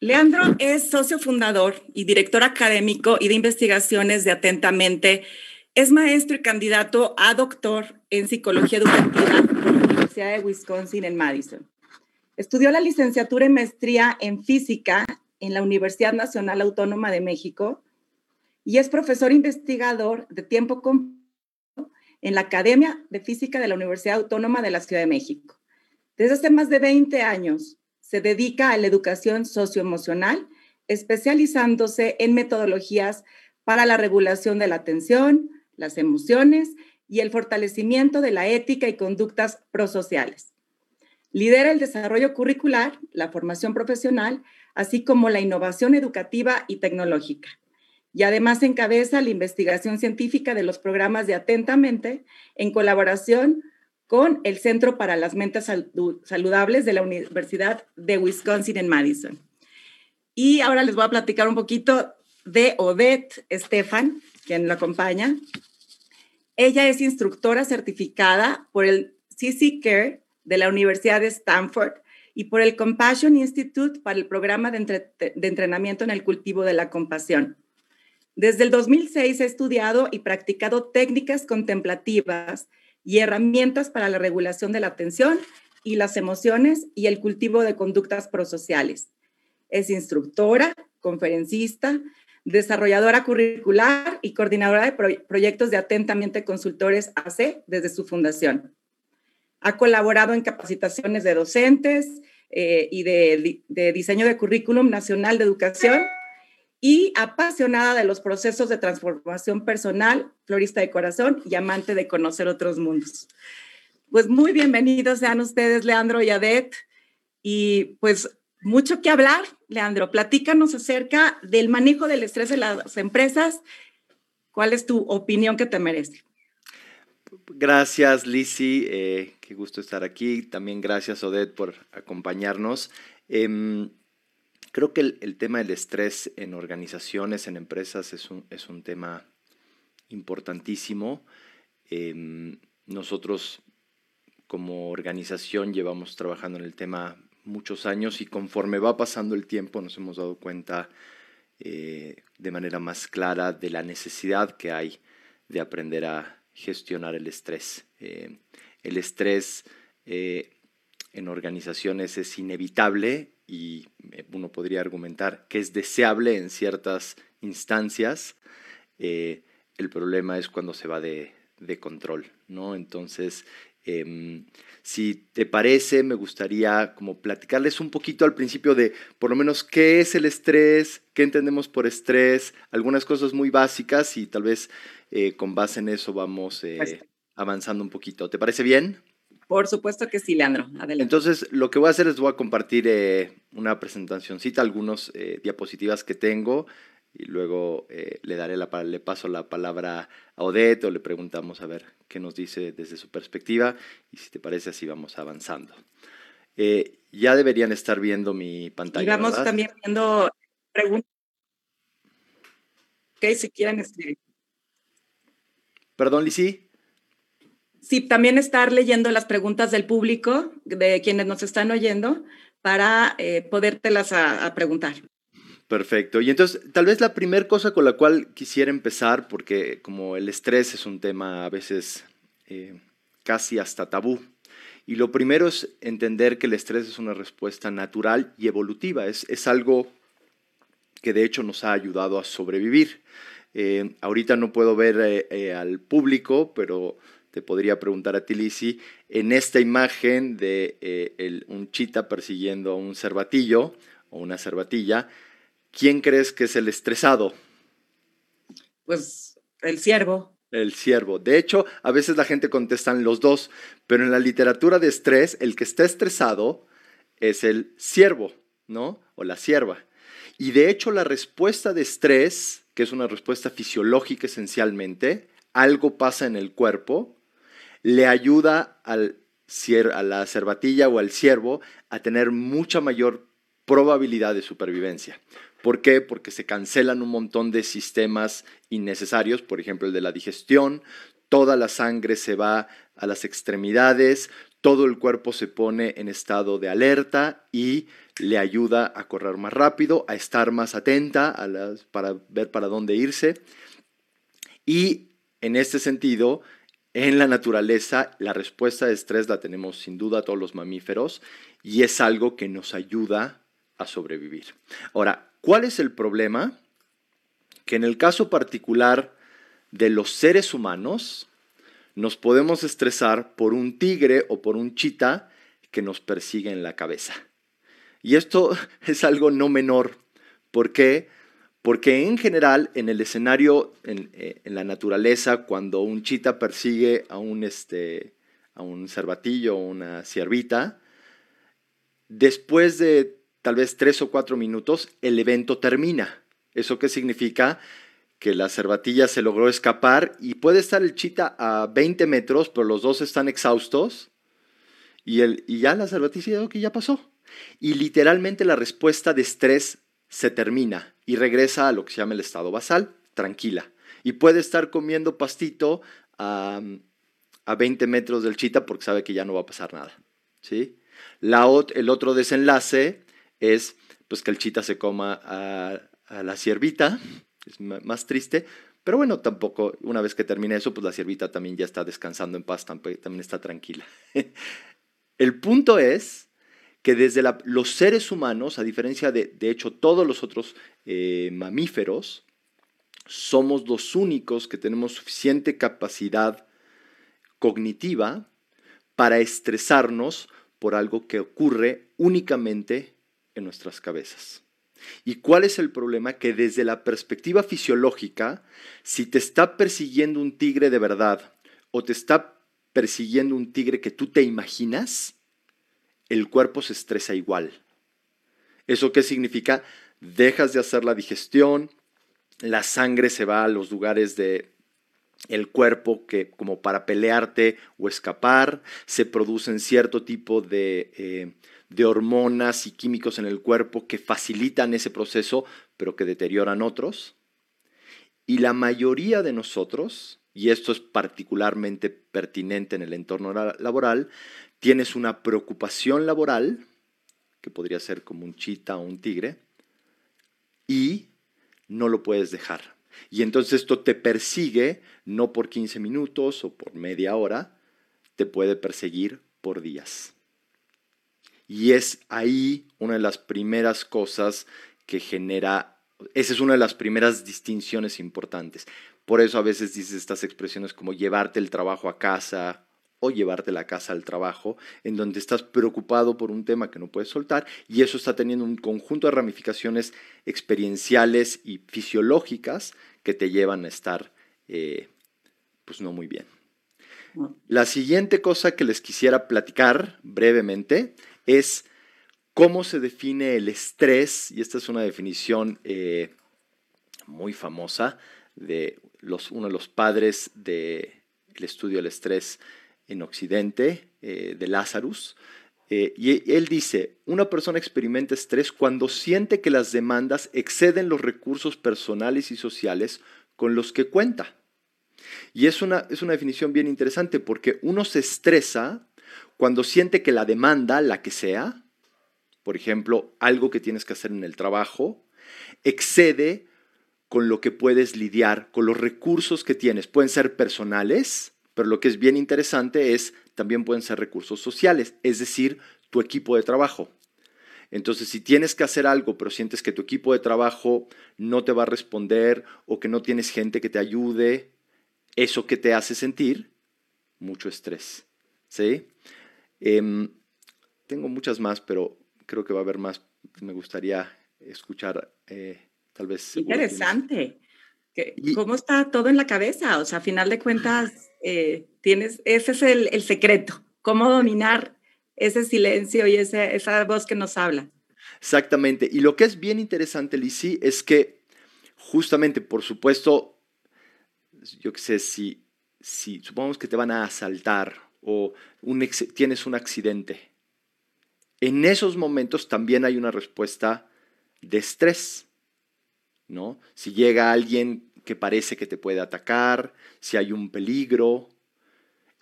Leandro es socio fundador y director académico y de investigaciones de Atentamente. Es maestro y candidato a doctor en psicología educativa en la Universidad de Wisconsin en Madison. Estudió la licenciatura y maestría en física en la Universidad Nacional Autónoma de México y es profesor investigador de tiempo completo en la Academia de Física de la Universidad Autónoma de la Ciudad de México. Desde hace más de 20 años se dedica a la educación socioemocional, especializándose en metodologías para la regulación de la atención, las emociones y el fortalecimiento de la ética y conductas prosociales. Lidera el desarrollo curricular, la formación profesional, así como la innovación educativa y tecnológica. Y además encabeza la investigación científica de los programas de Atentamente en colaboración con el Centro para las Mentes Saludables de la Universidad de Wisconsin en Madison. Y ahora les voy a platicar un poquito de Odette Estefan, quien lo acompaña. Ella es instructora certificada por el CC Care de la Universidad de Stanford y por el Compassion Institute para el programa de entrenamiento en el cultivo de la compasión. Desde el 2006 ha estudiado y practicado técnicas contemplativas y herramientas para la regulación de la atención y las emociones y el cultivo de conductas prosociales. Es instructora, conferencista, desarrolladora curricular y coordinadora de proyectos de Atentamente Consultores AC desde su fundación. Ha colaborado en capacitaciones de docentes eh, y de, de diseño de currículum nacional de educación y apasionada de los procesos de transformación personal, florista de corazón y amante de conocer otros mundos. Pues muy bienvenidos sean ustedes, Leandro y Adet. Y pues mucho que hablar, Leandro. Platícanos acerca del manejo del estrés de las empresas. ¿Cuál es tu opinión que te merece? Gracias, Lisi. Eh, qué gusto estar aquí. También gracias, Odette, por acompañarnos. Em, Creo que el, tema del estrés en organizaciones, en empresas, es un, es un tema importantísimo. Em, nosotros como organización llevamos trabajando en el tema muchos años y conforme va pasando el tiempo nos hemos dado cuenta eh, de manera más clara de la necesidad que hay de aprender a gestionar el estrés. Eh, el estrés eh, en organizaciones es inevitable y eh, uno podría argumentar que es deseable en ciertas instancias. Eh, el problema es cuando se va de, control, ¿no? Entonces, em, si te parece, me gustaría como platicarles un poquito al principio de por lo menos qué es el estrés, qué entendemos por estrés, algunas cosas muy básicas y tal vez eh, con base en eso vamos pues avanzando un poquito. ¿Te parece bien? Por supuesto que sí, Leandro. Adelante. Entonces, lo que voy a hacer es voy a compartir eh, una presentacióncita, algunos eh, diapositivas que tengo y luego eh, le daré la le paso la palabra a Odette o le preguntamos a ver qué nos dice desde su perspectiva y si te parece así vamos avanzando. ya deberían estar viendo mi pantalla. Y vamos también viendo preguntas. Ok, si quieren escribir. Perdón, Lisi. Sí, también estar leyendo las preguntas del público, de quienes nos están oyendo, para eh, podértelas a, preguntar. Perfecto. Y entonces, tal vez la primera cosa con la cual quisiera empezar, porque como el estrés es un tema a veces eh, casi hasta tabú, y lo primero es entender que el estrés es una respuesta natural y evolutiva, es, es algo que de hecho nos ha ayudado a sobrevivir. Eh, ahorita no puedo ver al público, pero te podría preguntar a ti, Lisi, en esta imagen de eh, un chita persiguiendo a un cervatillo o una cervatilla, ¿quién crees que es el estresado? Pues el ciervo. El ciervo. De hecho, a veces la gente contestan los dos, pero en la literatura de estrés, el que está estresado es el ciervo, ¿no? O la cierva. Y de hecho, la respuesta de estrés, que es una respuesta fisiológica esencialmente, algo pasa en el cuerpo le ayuda al, a la cervatilla o al ciervo a tener mucha mayor probabilidad de supervivencia. ¿Por qué? Porque se cancelan un montón de sistemas innecesarios, por ejemplo el de la digestión, toda la sangre se va a las extremidades, todo el cuerpo se pone en estado de alerta y le ayuda a correr más rápido, a estar más atenta para ver para dónde irse. Y en este sentido, en la naturaleza, la respuesta de estrés la tenemos sin duda todos los mamíferos y es algo que nos ayuda a sobrevivir. Ahora, ¿cuál es el problema? Que en el caso particular de los seres humanos, nos podemos estresar por un tigre o por un chita que nos persigue en la cabeza. Y esto es algo no menor. ¿Por qué? Porque en general, en el escenario, eh, en, la naturaleza, cuando un chita persigue a un, este, a un cervatillo o una ciervita, después de tal vez tres o cuatro minutos, el evento termina. ¿Eso qué significa? Que la cervatilla se logró escapar y puede estar el chita a 20 metros, pero los dos están exhaustos y, el, y ya la cervatilla que ya pasó. Y literalmente la respuesta de estrés se termina y regresa a lo que se llama el estado basal, tranquila. Y puede estar comiendo pastito a, a 20 metros del chita porque sabe que ya no va a pasar nada. ¿sí? La, el otro desenlace es pues, que el chita se coma a, a la ciervita, es más triste, pero bueno, tampoco, una vez que termine eso, pues la ciervita también ya está descansando en paz, también está tranquila. el punto es que desde los seres humanos, a diferencia de, de hecho, todos los otros eh, mamíferos, somos los únicos que tenemos suficiente capacidad cognitiva para estresarnos por algo que ocurre únicamente en nuestras cabezas. ¿Y cuál es el problema? Que desde la perspectiva fisiológica, si te está persiguiendo un tigre de verdad o te está persiguiendo un tigre que tú te imaginas, el cuerpo se estresa igual. ¿Eso qué significa? Dejas de hacer la digestión, la sangre se va a los lugares de el cuerpo que como para pelearte o escapar, se producen cierto tipo de, eh, de hormonas y químicos en el cuerpo que facilitan ese proceso, pero que deterioran otros. Y la mayoría de nosotros, y esto es particularmente pertinente en el entorno laboral, tienes una preocupación laboral, que podría ser como un chita o un tigre, y no lo puedes dejar. Y entonces esto te persigue no por 15 minutos o por media hora, te puede perseguir por días. Y es ahí una de las primeras cosas que genera, esa es una de las primeras distinciones importantes. Por eso a veces dices estas expresiones como llevarte el trabajo a casa o llevarte la casa al trabajo, en donde estás preocupado por un tema que no puedes soltar y eso está teniendo un conjunto de ramificaciones experienciales y fisiológicas que te llevan a estar eh, pues no muy bien. La siguiente cosa que les quisiera platicar brevemente es cómo se define el estrés, y esta es una definición eh, muy famosa de los, uno de los padres del estudio del estrés en Occidente, eh, de Lazarus. Eh, y él dice, una persona experimenta estrés cuando siente que las demandas exceden los recursos personales y sociales con los que cuenta. Y es una, es una definición bien interesante porque uno se estresa cuando siente que la demanda, la que sea, por ejemplo, algo que tienes que hacer en el trabajo, excede con lo que puedes lidiar, con los recursos que tienes. Pueden ser personales, pero lo que es bien interesante es, también pueden ser recursos sociales, es decir, tu equipo de trabajo. Entonces, si tienes que hacer algo, pero sientes que tu equipo de trabajo no te va a responder o que no tienes gente que te ayude, eso que te hace sentir mucho estrés. ¿sí? Em, tengo muchas más, pero creo que va a haber más. Me gustaría escuchar, eh, tal vez. Interesante. ¿Cómo está todo en la cabeza? O sea, a final de cuentas, eh, tienes, ese es el, secreto, cómo dominar ese silencio y esa voz que nos habla. Exactamente. Y lo que es bien interesante, Lisi, es que justamente, por supuesto, yo qué sé, si, si supongamos que te van a asaltar o tienes un accidente, en esos momentos también hay una respuesta de estrés, ¿no? Si llega alguien que parece que te puede atacar, si hay un peligro.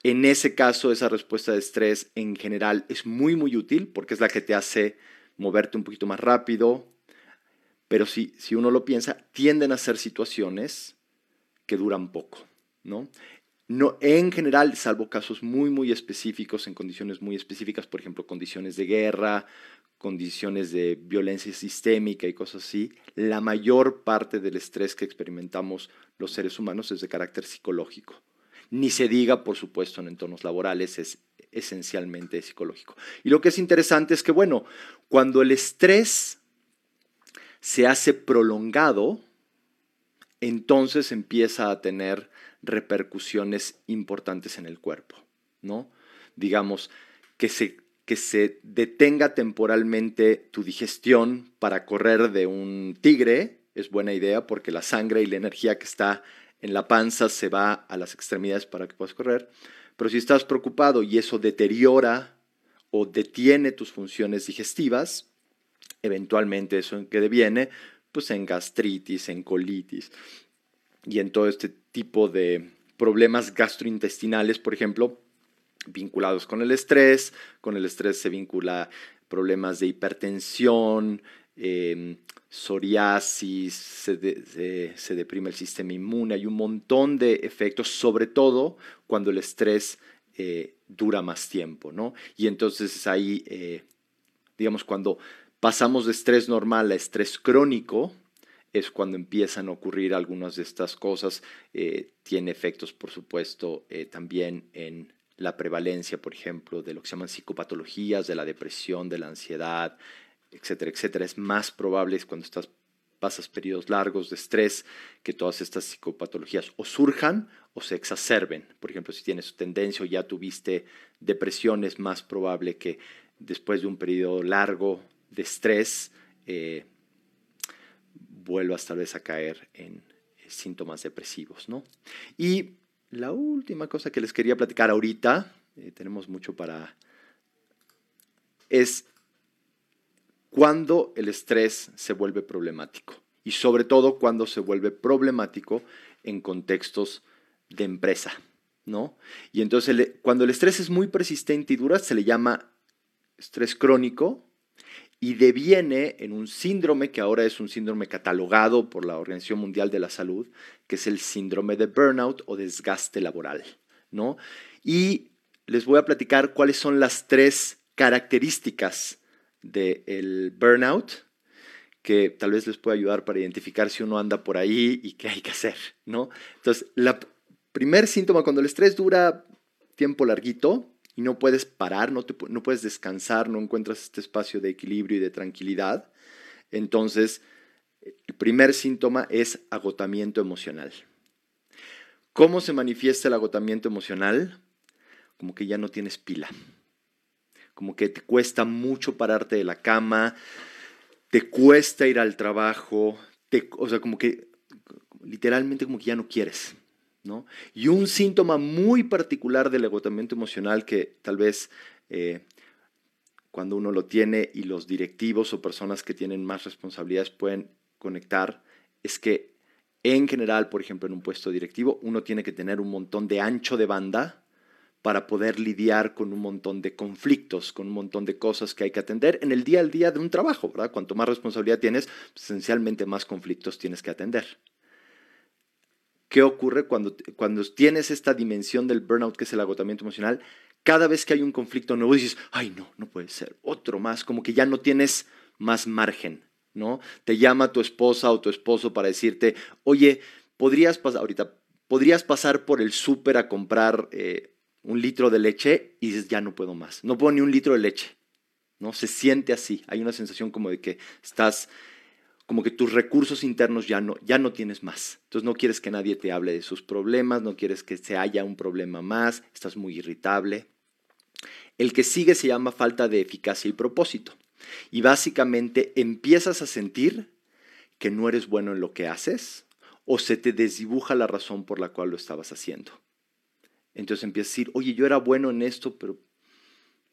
En ese caso, esa respuesta de estrés en general es muy, muy útil porque es la que te hace moverte un poquito más rápido. Pero si, si uno lo piensa, tienden a ser situaciones que duran poco, ¿no? No, en general, salvo casos muy, muy específicos, en condiciones muy específicas, por ejemplo, condiciones de guerra, condiciones de violencia sistémica y cosas así, la mayor parte del estrés que experimentamos los seres humanos es de carácter psicológico. Ni se diga, por supuesto, en entornos laborales, es esencialmente psicológico. Y lo que es interesante es que, bueno, cuando el estrés se hace prolongado, entonces empieza a tener repercusiones importantes en el cuerpo, ¿no? Digamos, que se, que se detenga temporalmente tu digestión para correr de un tigre es buena idea porque la sangre y la energía que está en la panza se va a las extremidades para que puedas correr. Pero si estás preocupado y eso deteriora o detiene tus funciones digestivas, eventualmente eso en que deviene, pues en gastritis, en colitis y en todo este tipo de problemas gastrointestinales, por ejemplo, vinculados con el estrés. Con el estrés se vincula problemas de hipertensión, em, psoriasis, se, deprime el sistema inmune, hay un montón de efectos, sobre todo cuando el estrés eh, dura más tiempo, ¿no? Y entonces es ahí, eh, digamos, cuando pasamos de estrés normal a estrés crónico, es cuando empiezan a ocurrir algunas de estas cosas. Eh, tiene efectos, por supuesto, también en la prevalencia, por ejemplo, de lo que se llaman psicopatologías, de la depresión, de la ansiedad, etcétera, etcétera. Es más probable cuando estás, pasas periodos largos de estrés que todas estas psicopatologías o surjan o se exacerben. Por ejemplo, si tienes tendencia o ya tuviste depresión, es más probable que después de un periodo largo de estrés eh, vuelvas tal vez a caer en síntomas depresivos. ¿no? Y la última cosa que les quería platicar ahorita, eh, tenemos mucho para, es cuando el estrés se vuelve problemático y sobre todo cuando se vuelve problemático en contextos de empresa, ¿no? Y entonces cuando el estrés es muy persistente y dura se le llama estrés crónico y deviene en un síndrome que ahora es un síndrome catalogado por la Organización Mundial de la Salud, que es el síndrome de burnout o desgaste laboral, ¿no? Y les voy a platicar cuáles son las tres características del burnout, que tal vez les pueda ayudar para identificar si uno anda por ahí y qué hay que hacer, ¿no? Entonces, el primer síntoma cuando el estrés dura tiempo larguito y no puedes parar, no, no puedes descansar, no encuentras este espacio de equilibrio y de tranquilidad, entonces el primer síntoma es agotamiento emocional. ¿Cómo se manifiesta el agotamiento emocional? Como que ya no tienes pila como que te cuesta mucho pararte de la cama, te cuesta ir al trabajo, te, o sea, como que literalmente como que ya no quieres. Y un síntoma muy particular del agotamiento emocional que tal vez eh, cuando uno lo tiene y los directivos o personas que tienen más responsabilidades pueden conectar es que en general, por ejemplo, en un puesto directivo, uno tiene que tener un montón de ancho de banda para poder lidiar con un montón de conflictos, con un montón de cosas que hay que atender en el día al día de un trabajo. Cuanto más responsabilidad tienes, pues, esencialmente más conflictos tienes que atender. ¿Qué ocurre cuando, cuando tienes esta dimensión del burnout, que es el agotamiento emocional? Cada vez que hay un conflicto nuevo dices, ay no, no puede ser, otro más, como que ya no tienes más margen, ¿no? Te llama tu esposa o tu esposo para decirte, oye, podrías pasar, ahorita, podrías pasar por el súper a comprar eh, un litro de leche y dices, ya no puedo más, no puedo ni un litro de leche. ¿no? Se siente así, hay una sensación como de que estás, como que tus recursos internos ya no, ya no tienes más. Entonces no quieres que nadie te hable de sus problemas, no quieres que se haya un problema más, estás muy irritable. El que sigue se llama falta de eficacia y propósito. Y básicamente empiezas a sentir que no eres bueno en lo que haces o se te desdibuja la razón por la cual lo estabas haciendo. Entonces empiezas a decir, oye, yo era bueno en esto, pero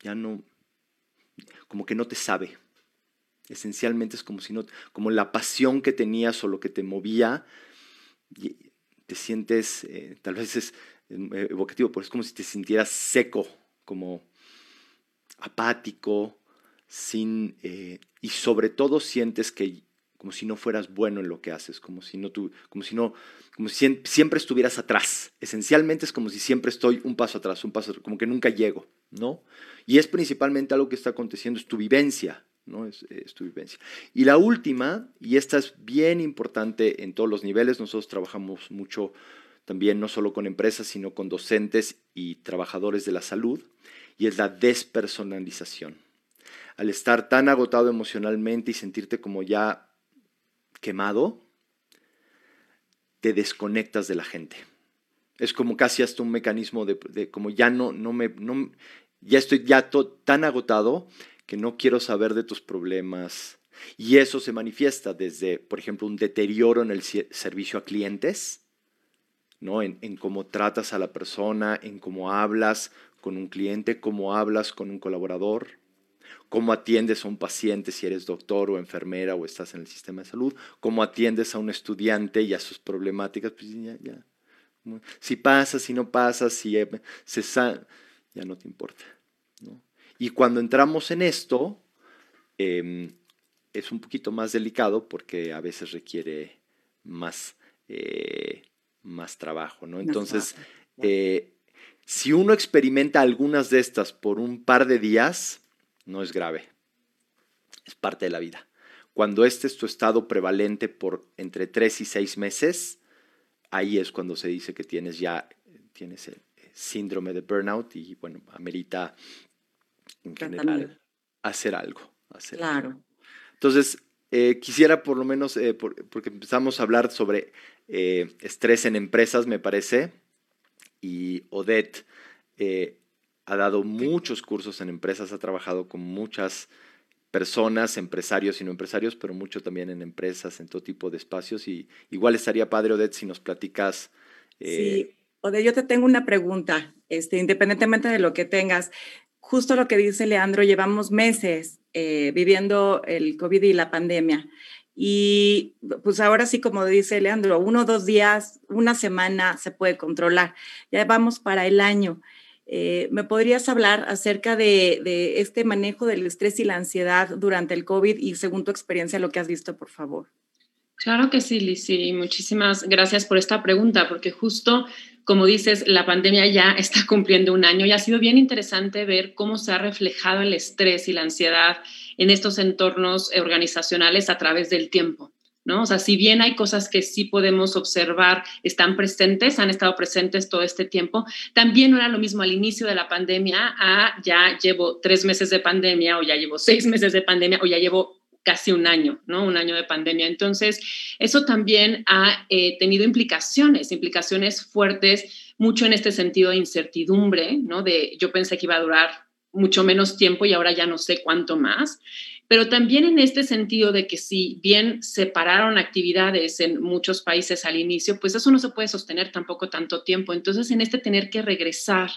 ya no, como que no te sabe. Esencialmente es como si no, como la pasión que tenías o lo que te movía, te sientes, eh, tal vez es eh, evocativo, pero es como si te sintieras seco, como apático, sin, eh, y sobre todo sientes que como si no fueras bueno en lo que haces, como si no tú, como si no, como si siempre estuvieras atrás. Esencialmente es como si siempre estoy un paso atrás, un paso como que nunca llego, ¿no? Y es principalmente algo que está aconteciendo, es tu vivencia, ¿no? Es, tu vivencia. Y la última, y esta es bien importante en todos los niveles, nosotros trabajamos mucho también no solo con empresas, sino con docentes y trabajadores de la salud, y es la despersonalización. Al estar tan agotado emocionalmente y sentirte como ya quemado, te desconectas de la gente. Es como casi hasta un mecanismo de, como ya no, no me, no, ya estoy ya tan agotado que no quiero saber de tus problemas. Y eso se manifiesta desde, por ejemplo, un deterioro en el servicio a clientes, ¿no? en, en cómo tratas a la persona, en cómo hablas con un cliente, cómo hablas con un colaborador cómo atiendes a un paciente si eres doctor o enfermera o estás en el sistema de salud, cómo atiendes a un estudiante y a sus problemáticas, pues ya. Si pasa, si no pasa, si se ya no te importa. Y cuando entramos en esto, em, es un poquito más delicado porque a veces requiere más, eh, más trabajo. ¿no? Entonces, eh, si uno experimenta algunas de estas por un par de días, no es grave. Es parte de la vida. Cuando este es tu estado prevalente por entre tres y seis meses, ahí es cuando se dice que tienes ya tienes el síndrome de burnout y bueno, amerita en general hacer algo. claro. Entonces, eh, quisiera por lo menos, eh, porque empezamos a hablar sobre eh, estrés en empresas, me parece, y Odette ha dado muchos cursos en empresas, ha trabajado con muchas personas, empresarios y no empresarios, pero mucho también en empresas, en todo tipo de espacios. Y igual estaría padre, Odette, si nos platicas. Eh, sí, Odette, yo te tengo una pregunta, este, independientemente de lo que tengas. Justo lo que dice Leandro, llevamos meses eh, viviendo el COVID y la pandemia. Y pues ahora sí, como dice Leandro, uno, dos días, una semana se puede controlar. Ya vamos para el año. Eh, ¿Me podrías hablar acerca de, este manejo del estrés y la ansiedad durante el COVID y según tu experiencia lo que has visto, por favor? Claro que sí, Liz, y muchísimas gracias por esta pregunta, porque justo como dices, la pandemia ya está cumpliendo un año y ha sido bien interesante ver cómo se ha reflejado el estrés y la ansiedad en estos entornos organizacionales a través del tiempo. ¿no? O sea, si bien hay cosas que sí podemos observar, están presentes, han estado presentes todo este tiempo, también no era lo mismo al inicio de la pandemia a ya llevo tres meses de pandemia o ya llevo seis meses de pandemia o ya llevo casi un año, ¿no? Un año de pandemia. Entonces, eso también ha eh, tenido implicaciones, implicaciones fuertes, mucho en este sentido de incertidumbre, ¿no? De yo pensé que iba a durar mucho menos tiempo y ahora ya no sé cuánto más pero también en este sentido de que si bien separaron actividades en muchos países al inicio, pues eso no se puede sostener tampoco tanto tiempo. Entonces, en este tener que regresar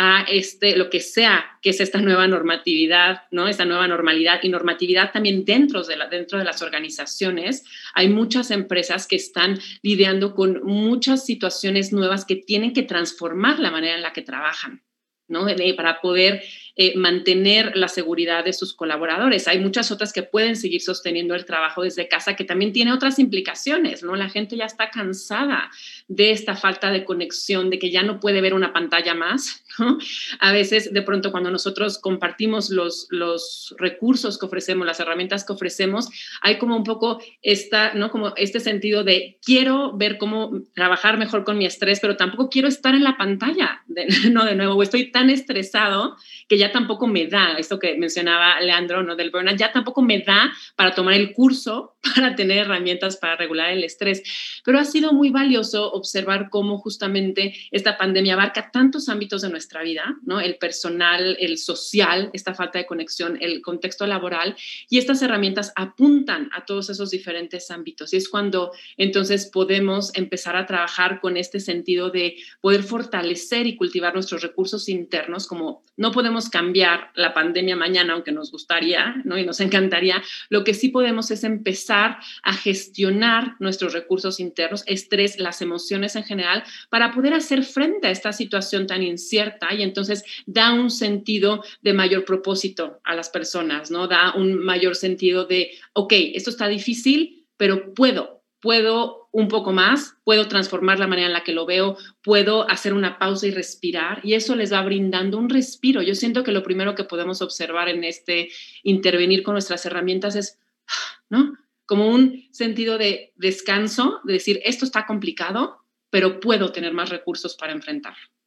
a este, lo que sea que es esta nueva normatividad, ¿no? Esta nueva normalidad y normatividad también dentro de, la, dentro de las organizaciones. Hay muchas empresas que están lidiando con muchas situaciones nuevas que tienen que transformar la manera en la que trabajan. ¿no? para poder eh, mantener la seguridad de sus colaboradores. Hay muchas otras que pueden seguir sosteniendo el trabajo desde casa, que también tiene otras implicaciones, ¿no? La gente ya está cansada de esta falta de conexión, de que ya no puede ver una pantalla más, A veces, de pronto, cuando nosotros compartimos los, los recursos que ofrecemos, las herramientas que ofrecemos, hay como un poco esta, ¿no? Como este sentido de quiero ver cómo trabajar mejor con mi estrés, pero tampoco quiero estar en la pantalla, ¿no? De nuevo, estoy tan estresado que ya tampoco me da, esto que mencionaba Leandro, ¿no? Del burnout, ya tampoco me da para tomar el curso, para tener herramientas para regular el estrés. Pero ha sido muy valioso observar cómo justamente esta pandemia abarca tantos ámbitos de nuestra vida, ¿no? El personal, el social, esta falta de conexión, el contexto laboral, y estas herramientas apuntan a todos esos diferentes ámbitos. Y es cuando entonces podemos empezar a trabajar con este sentido de poder fortalecer y cultivar nuestros recursos internos, como no podemos cambiar la pandemia mañana, aunque nos gustaría, ¿no? Y nos encantaría, lo que sí podemos es empezar a gestionar nuestros recursos internos, estrés, las emociones en general, para poder hacer frente a esta situación tan incierta y entonces da un sentido de mayor propósito a las personas, ¿no? Da un mayor sentido de, ok, esto está difícil, pero puedo, puedo un poco más, puedo transformar la manera en la que lo veo, puedo hacer una pausa y respirar, y eso les va brindando un respiro. Yo siento que lo primero que podemos observar en este intervenir con nuestras herramientas es, ¿no? Como un sentido de descanso, de decir, esto está complicado, pero puedo tener más recursos para enfrentarlo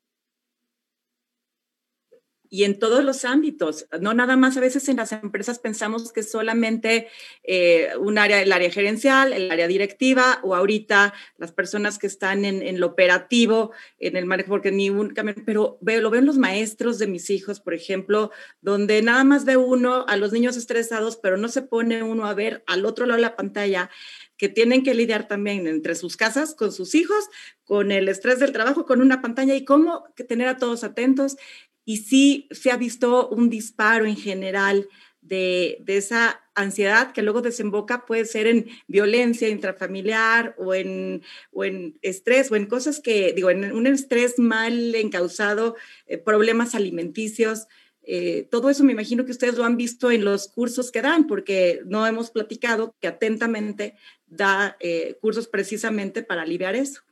y en todos los ámbitos. No nada más a veces en las empresas pensamos que solamente eh, un área, el área gerencial, el área directiva o ahorita las personas que están en, lo operativo, en el manejo, porque ni un pero veo, lo ven los maestros de mis hijos, por ejemplo, donde nada más ve uno a los niños estresados, pero no se pone uno a ver al otro lado de la pantalla que tienen que lidiar también entre sus casas, con sus hijos, con el estrés del trabajo, con una pantalla y cómo tener a todos atentos y sí se ha visto un disparo en general de, esa ansiedad que luego desemboca, puede ser en violencia intrafamiliar o en, o en estrés o en cosas que, digo, en un estrés mal encausado, eh, problemas alimenticios. Eh, todo eso me imagino que ustedes lo han visto en los cursos que dan, porque no hemos platicado que atentamente da eh, cursos precisamente para aliviar eso.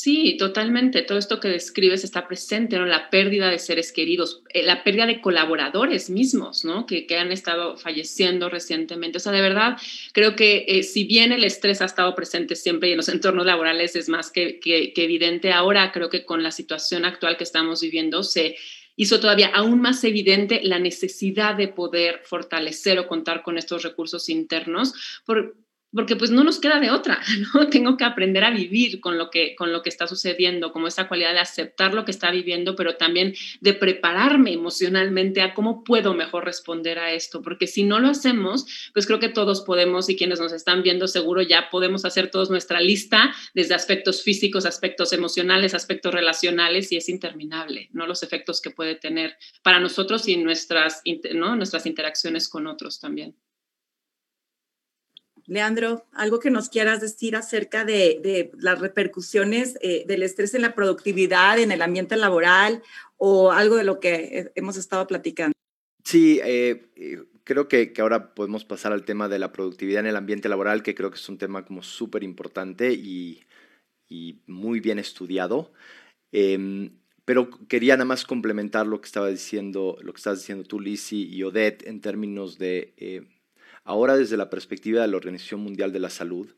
Sí, totalmente. Todo esto que describes está presente, ¿no? La pérdida de seres queridos, eh, la pérdida de colaboradores mismos, ¿no? Que, han estado falleciendo recientemente. O sea, de verdad, creo que eh, si bien el estrés ha estado presente siempre y en los entornos laborales es más que, que evidente, ahora creo que con la situación actual que estamos viviendo se hizo todavía aún más evidente la necesidad de poder fortalecer o contar con estos recursos internos, porque pues no nos queda de otra, ¿no? Tengo que aprender a vivir con lo que, con lo que está sucediendo, como esa cualidad de aceptar lo que está viviendo, pero también de prepararme emocionalmente a cómo puedo mejor responder a esto, porque si no lo hacemos, pues creo que todos podemos y quienes nos están viendo seguro ya podemos hacer todos nuestra lista desde aspectos físicos, aspectos emocionales, aspectos relacionales y es interminable, ¿no? Los efectos que puede tener para nosotros y nuestras, ¿no? nuestras interacciones con otros también. Leandro, algo que nos quieras decir acerca de, las repercusiones eh, del estrés en la productividad, en el ambiente laboral o algo de lo que eh, hemos estado platicando. Sí, eh, creo que, ahora podemos pasar al tema de la productividad en el ambiente laboral, que creo que es un tema como súper importante y, muy bien estudiado. Em, pero quería nada más complementar lo que estaba diciendo, lo que estás diciendo tú, Lizzie y Odette, en términos de Ahora desde la perspectiva de la Organización Mundial de la Salud,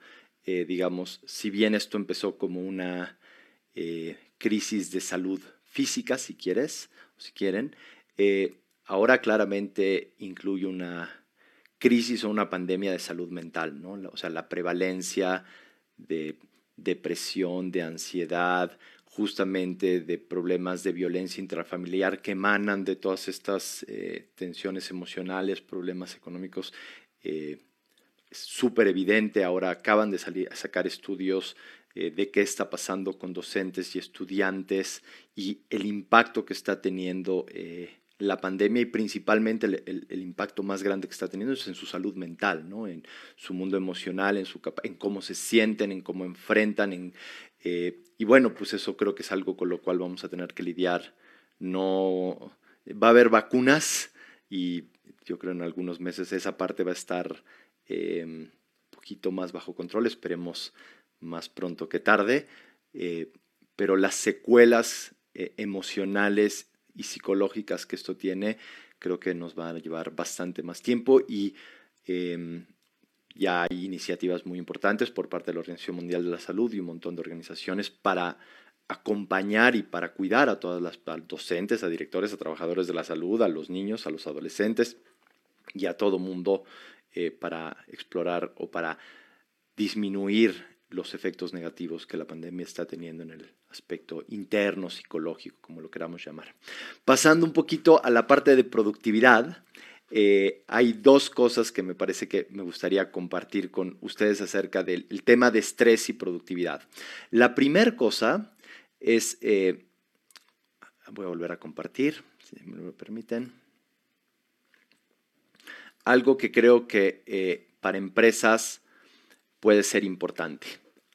eh, digamos, si bien esto empezó como una eh, crisis de salud física, si quieres, si quieren, eh, ahora claramente incluye una crisis o una pandemia de salud mental, ¿no? O sea, la prevalencia de depresión, de ansiedad, justamente de problemas de violencia intrafamiliar que emanan de todas estas tensiones emocionales, problemas económicos, eh, súper evidente, ahora acaban de salir, a sacar estudios eh, de qué está pasando con docentes y estudiantes y el impacto que está teniendo eh, la pandemia y principalmente el, impacto más grande que está teniendo es en su salud mental, ¿no? en su mundo emocional, en, su, en cómo se sienten, en cómo enfrentan. En, y bueno, pues eso creo que es algo con lo cual vamos a tener que lidiar. No va a haber vacunas y yo creo en algunos meses esa parte va a estar un em, poquito más bajo control, esperemos más pronto que tarde, eh, pero las secuelas eh, emocionales y psicológicas que esto tiene creo que nos van a llevar bastante más tiempo y em, ya hay iniciativas muy importantes por parte de la Organización Mundial de la Salud y un montón de organizaciones para acompañar y para cuidar a todas las docentes, a directores, a trabajadores de la salud, a los niños, a los adolescentes y a todo mundo eh, para explorar o para disminuir los efectos negativos que la pandemia está teniendo en el aspecto interno, psicológico, como lo queramos llamar. Pasando un poquito a la parte de productividad, eh, hay dos cosas que me parece que me gustaría compartir con ustedes acerca del tema de estrés y productividad. La primera cosa es, eh, voy a volver a compartir, si me lo permiten algo que creo que eh, para empresas puede ser importante.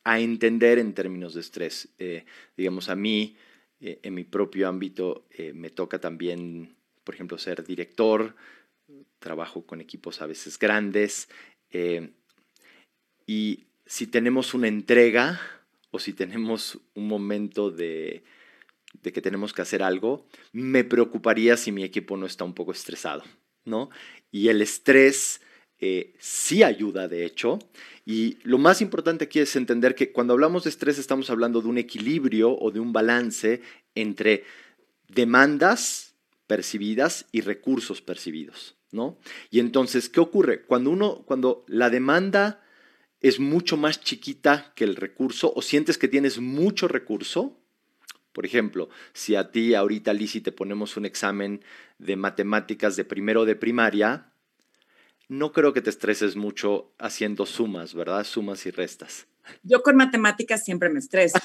A entender en términos de estrés. Eh, digamos, a mí, eh, en mi propio ámbito, me toca también, por ejemplo, ser director. Trabajo con equipos a veces grandes. y si tenemos una entrega o si tenemos un momento de, de que tenemos que hacer algo, me preocuparía si mi equipo no está un poco estresado, Y el estrés eh, sí ayuda, de hecho. Y lo más importante aquí es entender que cuando hablamos de estrés estamos hablando de un equilibrio o de un balance entre demandas percibidas y recursos percibidos, ¿no? Y entonces, ¿qué ocurre? Cuando uno, cuando la demanda es mucho más chiquita que el recurso o sientes que tienes mucho recurso, por ejemplo, si a ti ahorita, Lisi, te ponemos un examen de matemáticas de primero de primaria, no creo que te estreses mucho haciendo sumas, ¿verdad? Sumas y restas. Yo con matemáticas siempre me estreso,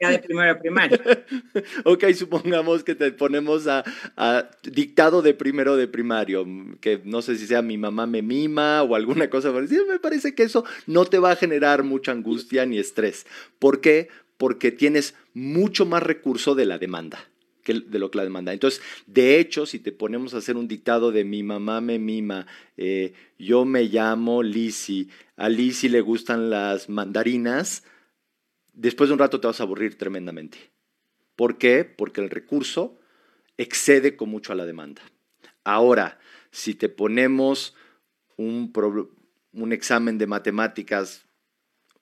ya de primero de primaria. ok, supongamos que te ponemos a, dictado de primero de primario, que no sé si sea mi mamá me mima o alguna cosa parecida, me parece que eso no te va a generar mucha angustia ni estrés. ¿Por qué? porque tienes mucho más recurso de la demanda que de lo que la demanda. Entonces, de hecho, si te ponemos a hacer un dictado de mi mamá me mima, eh, yo me llamo Lisi, a Lisi le gustan las mandarinas, después de un rato te vas a aburrir tremendamente. ¿Por qué? Porque el recurso excede con mucho a la demanda. Ahora, si te ponemos un, un examen de matemáticas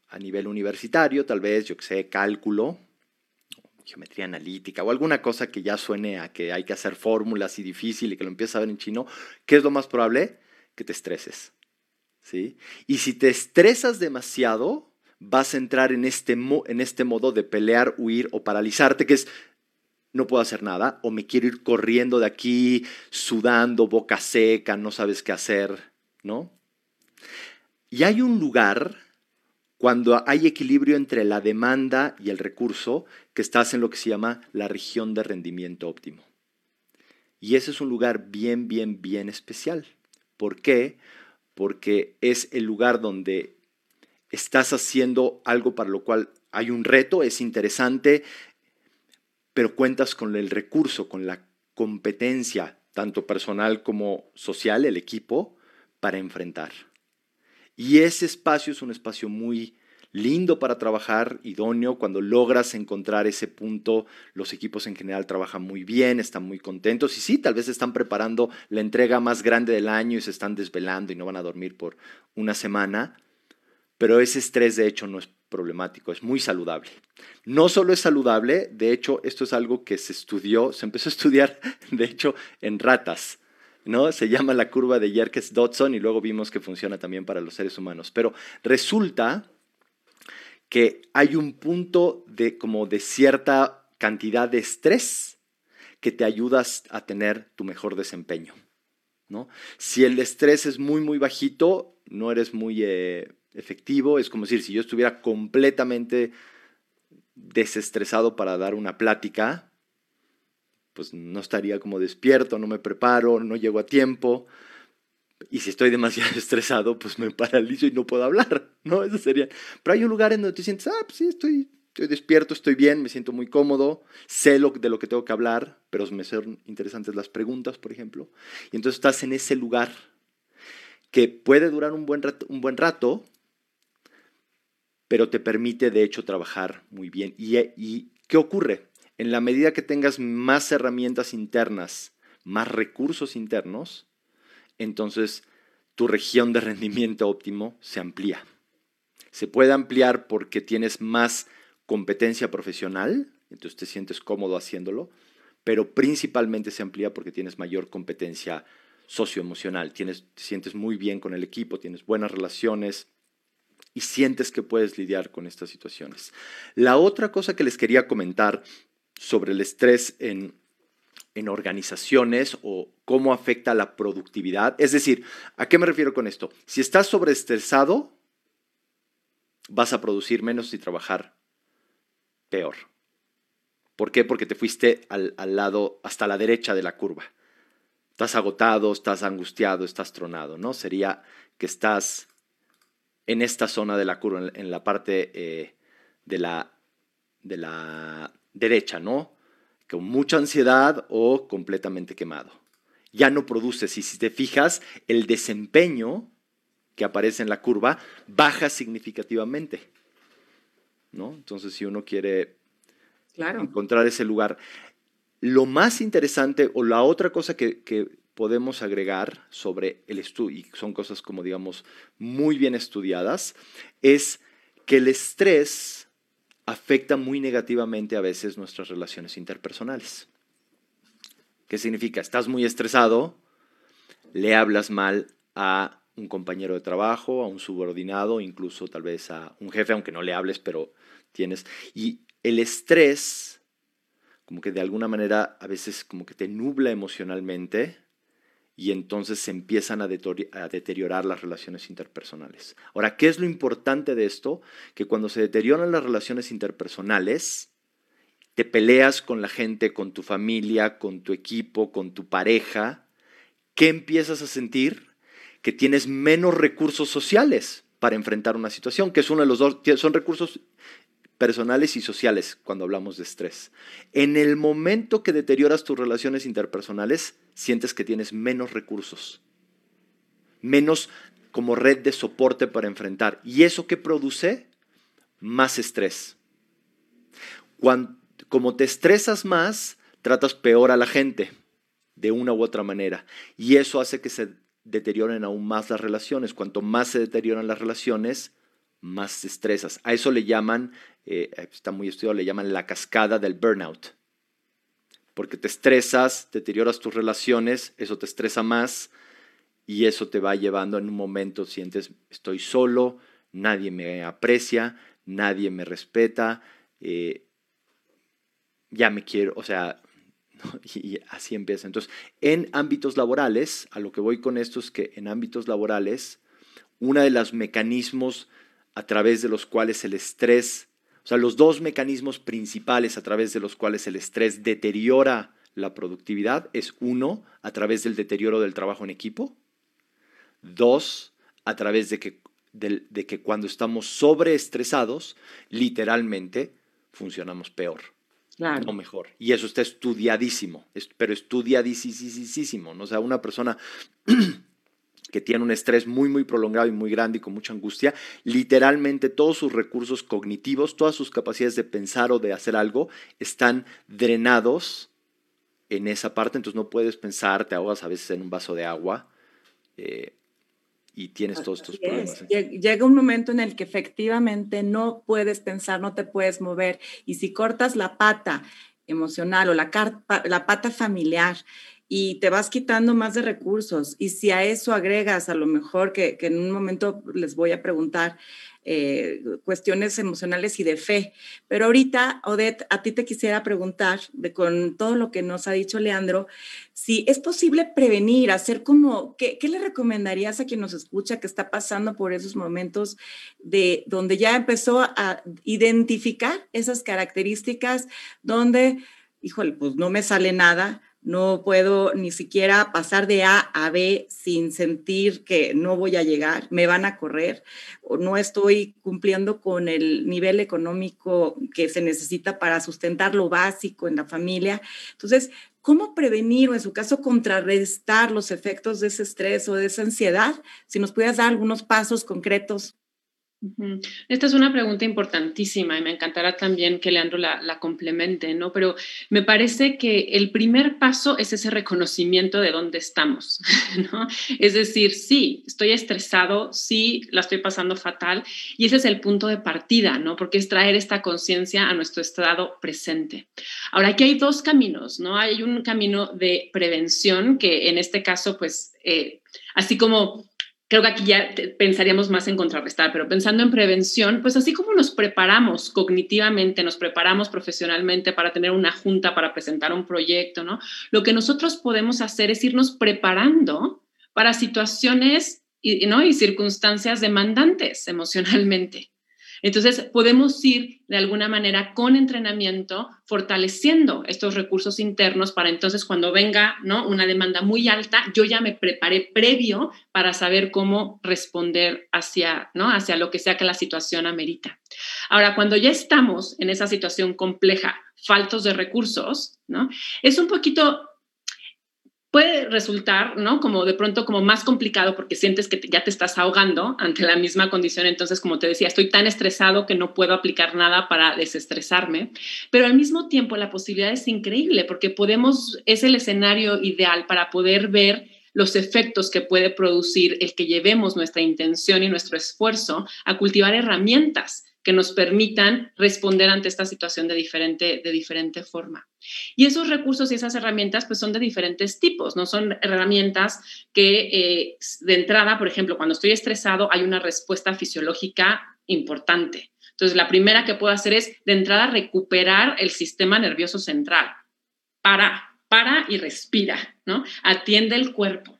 a nivel universitario, tal vez, yo que sé, cálculo, geometría analítica o alguna cosa que ya suene a que hay que hacer fórmulas y difícil y que lo empieces a ver en chino, ¿qué es lo más probable? Que te estreses. ¿sí? Y si te estresas demasiado, vas a entrar en este, en este modo de pelear, huir o paralizarte, que es no puedo hacer nada, o me quiero ir corriendo de aquí, sudando, boca seca, no sabes qué hacer, ¿no? Y hay un lugar cuando hay equilibrio entre la demanda y el recurso, que estás en lo que se llama la región de rendimiento óptimo. Y ese es un lugar bien, bien, bien especial. ¿Por qué? Porque es el lugar donde estás haciendo algo para lo cual hay un reto, es interesante, pero cuentas con el recurso, con la competencia, tanto personal como social, el equipo, para enfrentar. Y ese espacio es un espacio muy lindo para trabajar, idóneo, cuando logras encontrar ese punto, los equipos en general trabajan muy bien, están muy contentos y sí, tal vez están preparando la entrega más grande del año y se están desvelando y no van a dormir por una semana, pero ese estrés de hecho no es problemático, es muy saludable. No solo es saludable, de hecho esto es algo que se estudió, se empezó a estudiar de hecho en ratas. ¿no? Se llama la curva de Yerkes-Dodson y luego vimos que funciona también para los seres humanos. Pero resulta que hay un punto de como de cierta cantidad de estrés que te ayudas a tener tu mejor desempeño. ¿no? Si el estrés es muy, muy bajito, no eres muy eh, efectivo. Es como decir, si yo estuviera completamente desestresado para dar una plática, pues no estaría como despierto, no me preparo, no llego a tiempo. Y si estoy demasiado estresado, pues me paralizo y no puedo hablar, ¿no? Eso sería. Pero hay un lugar en donde tú sientes, ah, pues sí, estoy, estoy despierto, estoy bien, me siento muy cómodo, sé lo, de lo que tengo que hablar, pero me son interesantes las preguntas, por ejemplo. Y entonces estás en ese lugar que puede durar un buen rato, un buen rato pero te permite de hecho trabajar muy bien. ¿Y, y qué ocurre? En la medida que tengas más herramientas internas, más recursos internos, entonces tu región de rendimiento óptimo se amplía. Se puede ampliar porque tienes más competencia profesional, entonces te sientes cómodo haciéndolo, pero principalmente se amplía porque tienes mayor competencia socioemocional, tienes, te sientes muy bien con el equipo, tienes buenas relaciones y sientes que puedes lidiar con estas situaciones. La otra cosa que les quería comentar sobre el estrés en, organizaciones o cómo afecta la productividad. Es decir, ¿a qué me refiero con esto? Si estás sobreestresado, vas a producir menos y trabajar peor. ¿Por qué? Porque te fuiste al, al, lado, hasta la derecha de la curva. Estás agotado, estás angustiado, estás tronado, ¿no? Sería que estás en esta zona de la curva, en, la parte eh, de, la, de la derecha, ¿no? Con mucha ansiedad o completamente quemado. Ya no produces y si te fijas, el desempeño que aparece en la curva baja significativamente. ¿no? Entonces, si uno quiere encontrar ese lugar. Lo más interesante o la otra cosa que, que podemos agregar sobre el estudio, y son cosas como digamos muy bien estudiadas, es que el estrés afecta muy negativamente a veces nuestras relaciones interpersonales. ¿Qué significa? Estás muy estresado, le hablas mal a un compañero de trabajo, a un subordinado, incluso tal vez a un jefe, aunque no le hables, pero tienes. Y el estrés, como que de alguna manera a veces como que te nubla emocionalmente y entonces se empiezan a, deteriorar las relaciones interpersonales. Ahora, ¿qué es lo importante de esto? Que cuando se deterioran las relaciones interpersonales, te peleas con la gente, con tu familia, con tu equipo, con tu pareja, ¿qué empiezas a sentir? Que tienes menos recursos sociales para enfrentar una situación, que es uno de los dos, son recursos personales y sociales cuando hablamos de estrés. En el momento que deterioras tus relaciones interpersonales, sientes que tienes menos recursos, menos como red de soporte para enfrentar. ¿Y eso qué produce? Más estrés. Cuando, como te estresas más, tratas peor a la gente, de una u otra manera. Y eso hace que se deterioren aún más las relaciones. Cuanto más se deterioran las relaciones, más te estresas. A eso le llaman, eh, está muy estudiado, le llaman la cascada del burnout. Porque te estresas, deterioras tus relaciones, eso te estresa más y eso te va llevando en un momento, sientes, estoy solo, nadie me aprecia, nadie me respeta, eh, ya me quiero, o sea, y así empieza. Entonces, en ámbitos laborales, a lo que voy con esto es que en ámbitos laborales, uno de los mecanismos a través de los cuales el estrés, o sea, los dos mecanismos principales a través de los cuales el estrés deteriora la productividad es uno, a través del deterioro del trabajo en equipo, dos, a través de que, de, que cuando estamos sobreestresados, literalmente funcionamos peor. Claro. No mejor. Y eso está estudiadísimo, pero estudiadísimo. O sea, una persona que tiene un estrés muy, muy prolongado y muy grande y con mucha angustia, literalmente todos sus recursos cognitivos, todas sus capacidades de pensar o de hacer algo están drenados en esa parte, entonces no puedes pensar, te ahogas a veces en un vaso de agua eh, y tienes todos estos problemas. Llega un momento en el que efectivamente no puedes pensar, no te puedes mover. Y si cortas la pata emocional o la, la pata familiar, y te vas quitando más de recursos. Y si a eso agregas a lo mejor que, en un momento les voy a preguntar eh, cuestiones emocionales y de fe. Pero ahorita, Odette, a ti te quisiera preguntar, de, con todo lo que nos ha dicho Leandro, si es posible prevenir, hacer como, ¿qué, ¿qué, le recomendarías a quien nos escucha que está pasando por esos momentos de donde ya empezó a identificar esas características, donde, híjole, pues no me sale nada, no puedo ni siquiera pasar de A a B sin sentir que no voy a llegar, me van a correr, o no estoy cumpliendo con el nivel económico que se necesita para sustentar lo básico en la familia. Entonces, ¿cómo prevenir o en su caso contrarrestar los efectos de ese estrés o de esa ansiedad? Si nos pudieras dar algunos pasos concretos. Esta es una pregunta importantísima y me encantará también que Leandro la, complemente, ¿no? Pero me parece que el primer paso es ese reconocimiento de dónde estamos, ¿no? Es decir, sí, estoy estresado, sí, la estoy pasando fatal y ese es el punto de partida, ¿no? Porque es traer esta conciencia a nuestro estado presente. Ahora, aquí hay dos caminos, ¿no? Hay un camino de prevención que en este caso, pues, eh, así como creo que aquí ya pensaríamos más en contrarrestar, pero pensando en prevención, pues así como nos preparamos cognitivamente, nos preparamos profesionalmente para tener una junta, para presentar un proyecto, ¿no? Lo que nosotros podemos hacer es irnos preparando para situaciones y, ¿no? y circunstancias demandantes emocionalmente. Entonces, podemos ir de alguna manera con entrenamiento fortaleciendo estos recursos internos para entonces cuando venga ¿no? una demanda muy alta, yo ya me preparé previo para saber cómo responder hacia, ¿no? hacia lo que sea que la situación amerita. Ahora, cuando ya estamos en esa situación compleja, faltos de recursos, ¿no? Es un poquito puede resultar, ¿no? Como de pronto como más complicado porque sientes que ya te estás ahogando ante la misma condición. Entonces, como te decía, estoy tan estresado que no puedo aplicar nada para desestresarme. Pero al mismo tiempo, la posibilidad es increíble porque podemos, es el escenario ideal para poder ver los efectos que puede producir el que llevemos nuestra intención y nuestro esfuerzo a cultivar herramientas que nos permitan responder ante esta situación de diferente, de diferente forma. Y esos recursos y esas herramientas pues son de diferentes tipos, no son herramientas que eh, de entrada, por ejemplo, cuando estoy estresado hay una respuesta fisiológica importante. Entonces, la primera que puedo hacer es de entrada recuperar el sistema nervioso central. Para, para y respira, ¿no? Atiende el cuerpo.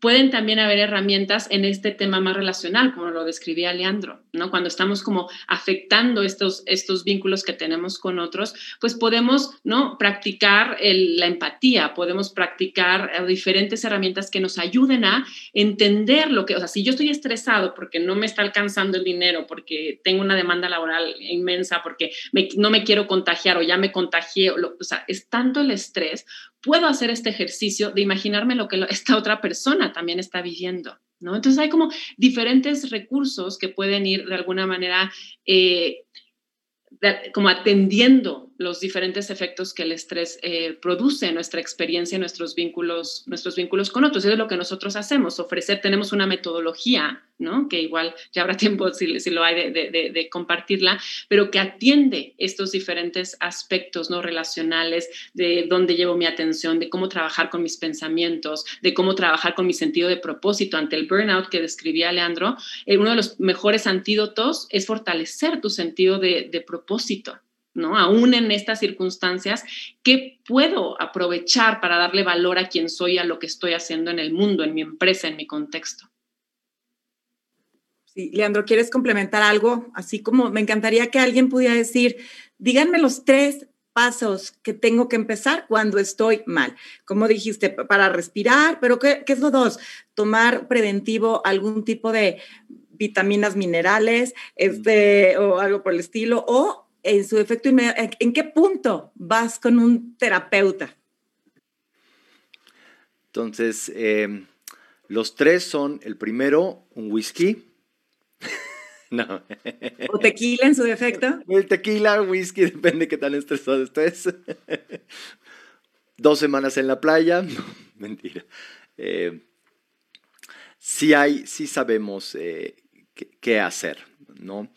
Pueden también haber herramientas en este tema más relacional, como lo describía Leandro, ¿no? Cuando estamos como afectando estos, estos vínculos que tenemos con otros, pues podemos, ¿no? Practicar la empatía, podemos practicar eh, diferentes herramientas que nos ayuden a entender lo que, o sea, si yo estoy estresado porque no me está alcanzando el dinero, porque tengo una demanda laboral inmensa, porque no me quiero contagiar o ya me contagié, o sea, es tanto el estrés, puedo hacer este ejercicio de imaginarme lo que esta otra persona también está viviendo. ¿no? Entonces hay como diferentes recursos que pueden ir de alguna manera eh, como atendiendo los diferentes efectos que el estrés eh, produce en nuestra experiencia, nuestros vínculos, nuestros vínculos con otros. Eso es lo que nosotros hacemos, ofrecer, tenemos una metodología, ¿no? Que igual ya habrá tiempo si, lo hay de, compartirla, pero que atiende estos diferentes aspectos, ¿no? Relacionales, de dónde llevo mi atención, de cómo trabajar con mis pensamientos, de cómo trabajar con mi sentido de propósito ante el burnout que describía Leandro. Eh, uno de los mejores antídotos es fortalecer tu sentido de propósito. ¿No? Aún en estas circunstancias, ¿qué puedo aprovechar para darle valor a quien soy, a lo que estoy haciendo en el mundo, en mi empresa, en mi contexto? Sí, Leandro, ¿quieres complementar algo? Así como me encantaría que alguien pudiera decir, díganme los tres pasos que tengo que empezar cuando estoy mal. Como dijiste, para respirar, pero ¿qué, qué es lo dos? Tomar preventivo algún tipo de vitaminas minerales este, o algo por el estilo, o en su efecto inmediato, ¿en qué punto vas con un terapeuta? Entonces, eh, los tres son, el primero, un whisky. no. ¿O tequila en su defecto? El tequila, whisky, depende qué tan estresado estés. Dos semanas en la playa. No, mentira. Eh, sí hay, sí sabemos eh, qué, hacer, ¿no?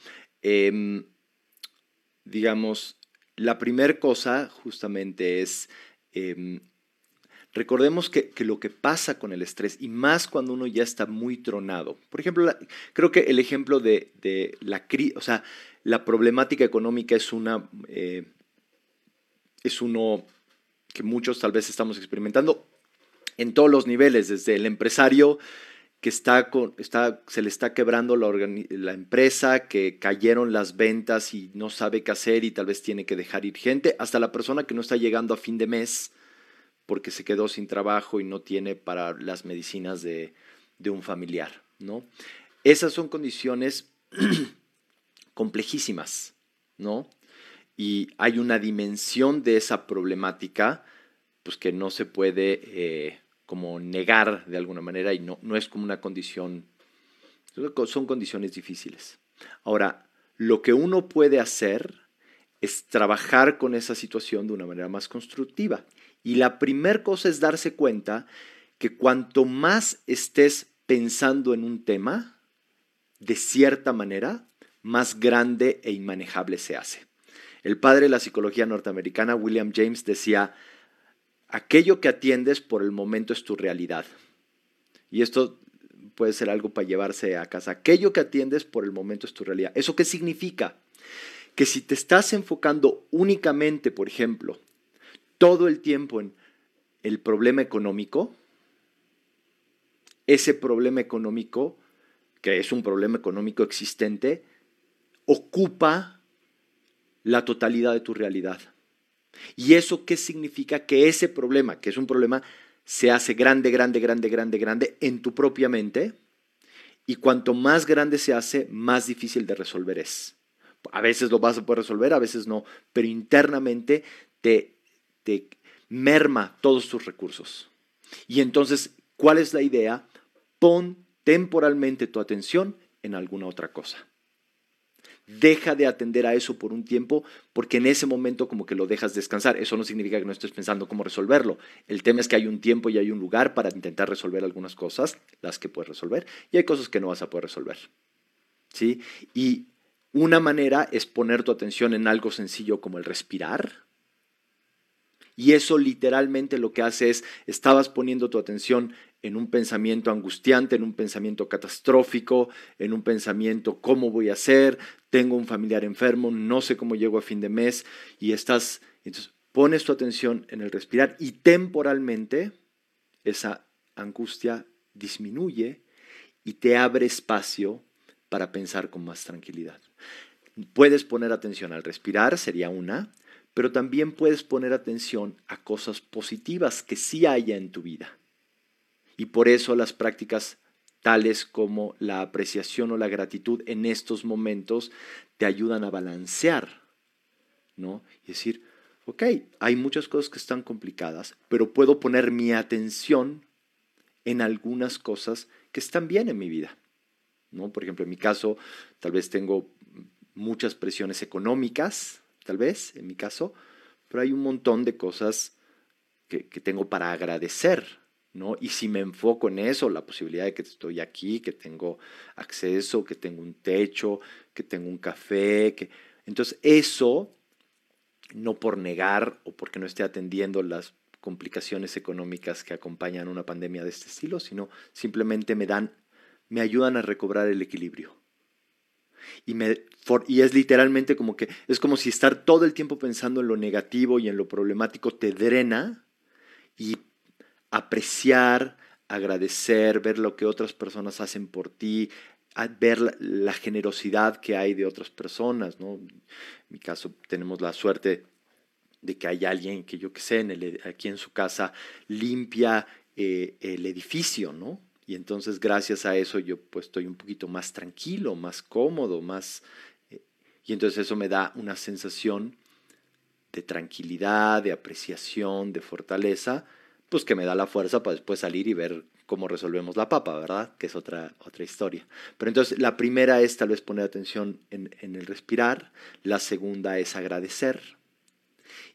Digamos, la primera cosa justamente es, em, recordemos que, lo que pasa con el estrés, y más cuando uno ya está muy tronado, por ejemplo, creo que el ejemplo de, la crisis, o sea, la problemática económica es una, eh, es uno que muchos tal vez estamos experimentando en todos los niveles, desde el empresario que está, con, está, se le está quebrando la, la, empresa, que cayeron las ventas y no sabe qué hacer y tal vez tiene que dejar ir gente, hasta la persona que no está llegando a fin de mes porque se quedó sin trabajo y no tiene para las medicinas de, de un familiar. ¿no? Esas son condiciones complejísimas, ¿no? Y hay una dimensión de esa problemática pues, que no se puede... Eh, como negar de alguna manera y no, no es como una condición, son condiciones difíciles. Ahora, lo que uno puede hacer es trabajar con esa situación de una manera más constructiva. Y la primera cosa es darse cuenta que cuanto más estés pensando en un tema, de cierta manera, más grande e inmanejable se hace. El padre de la psicología norteamericana, William James, decía, aquello que atiendes por el momento es tu realidad. Y esto puede ser algo para llevarse a casa. Aquello que atiendes por el momento es tu realidad. ¿Eso qué significa? Que si te estás enfocando únicamente, por ejemplo, todo el tiempo en el problema económico, ese problema económico, que es un problema económico existente, ocupa la totalidad de tu realidad. ¿Y eso qué significa? Que ese problema, que es un problema, se hace grande, grande, grande, grande, grande en tu propia mente. Y cuanto más grande se hace, más difícil de resolver es. A veces lo vas a poder resolver, a veces no, pero internamente te, te merma todos tus recursos. Y entonces, ¿cuál es la idea? Pon temporalmente tu atención en alguna otra cosa. Deja de atender a eso por un tiempo porque en ese momento como que lo dejas descansar. Eso no significa que no estés pensando cómo resolverlo. El tema es que hay un tiempo y hay un lugar para intentar resolver algunas cosas, las que puedes resolver, y hay cosas que no vas a poder resolver. ¿Sí? Y una manera es poner tu atención en algo sencillo como el respirar y eso literalmente lo que hace es, estabas poniendo tu atención en un pensamiento angustiante, en un pensamiento catastrófico, en un pensamiento, ¿cómo voy a hacer? Tengo un familiar enfermo, no sé cómo llego a fin de mes, y estás, entonces pones tu atención en el respirar y temporalmente esa angustia disminuye y te abre espacio para pensar con más tranquilidad. Puedes poner atención al respirar, sería una, pero también puedes poner atención a cosas positivas que sí haya en tu vida. Y por eso las prácticas tales como la apreciación o la gratitud en estos momentos te ayudan a balancear, ¿no? Y decir, ok, hay muchas cosas que están complicadas, pero puedo poner mi atención en algunas cosas que están bien en mi vida, ¿no? Por ejemplo, en mi caso, tal vez tengo muchas presiones económicas, tal vez, en mi caso, pero hay un montón de cosas que, tengo para agradecer, ¿no? Y si me enfoco en eso, la posibilidad de que estoy aquí, que tengo acceso, que tengo un techo, que tengo un café, que... Entonces eso, no por negar o porque no esté atendiendo las complicaciones económicas que acompañan una pandemia de este estilo, sino simplemente me dan, me ayudan a recobrar el equilibrio. Y, me, y es literalmente como que es como si estar todo el tiempo pensando en lo negativo y en lo problemático te drena y apreciar, agradecer, ver lo que otras personas hacen por ti, ver la, generosidad que hay de otras personas. ¿no? En mi caso tenemos la suerte de que hay alguien que yo que sé, en el, aquí en su casa limpia eh, el edificio, ¿no? Y entonces gracias a eso yo pues estoy un poquito más tranquilo, más cómodo, más... Eh, y entonces eso me da una sensación de tranquilidad, de apreciación, de fortaleza, pues que me da la fuerza para después salir y ver cómo resolvemos la papa, ¿verdad? Que es otra, otra historia. Pero entonces la primera es tal vez poner atención en, en el respirar, la segunda es agradecer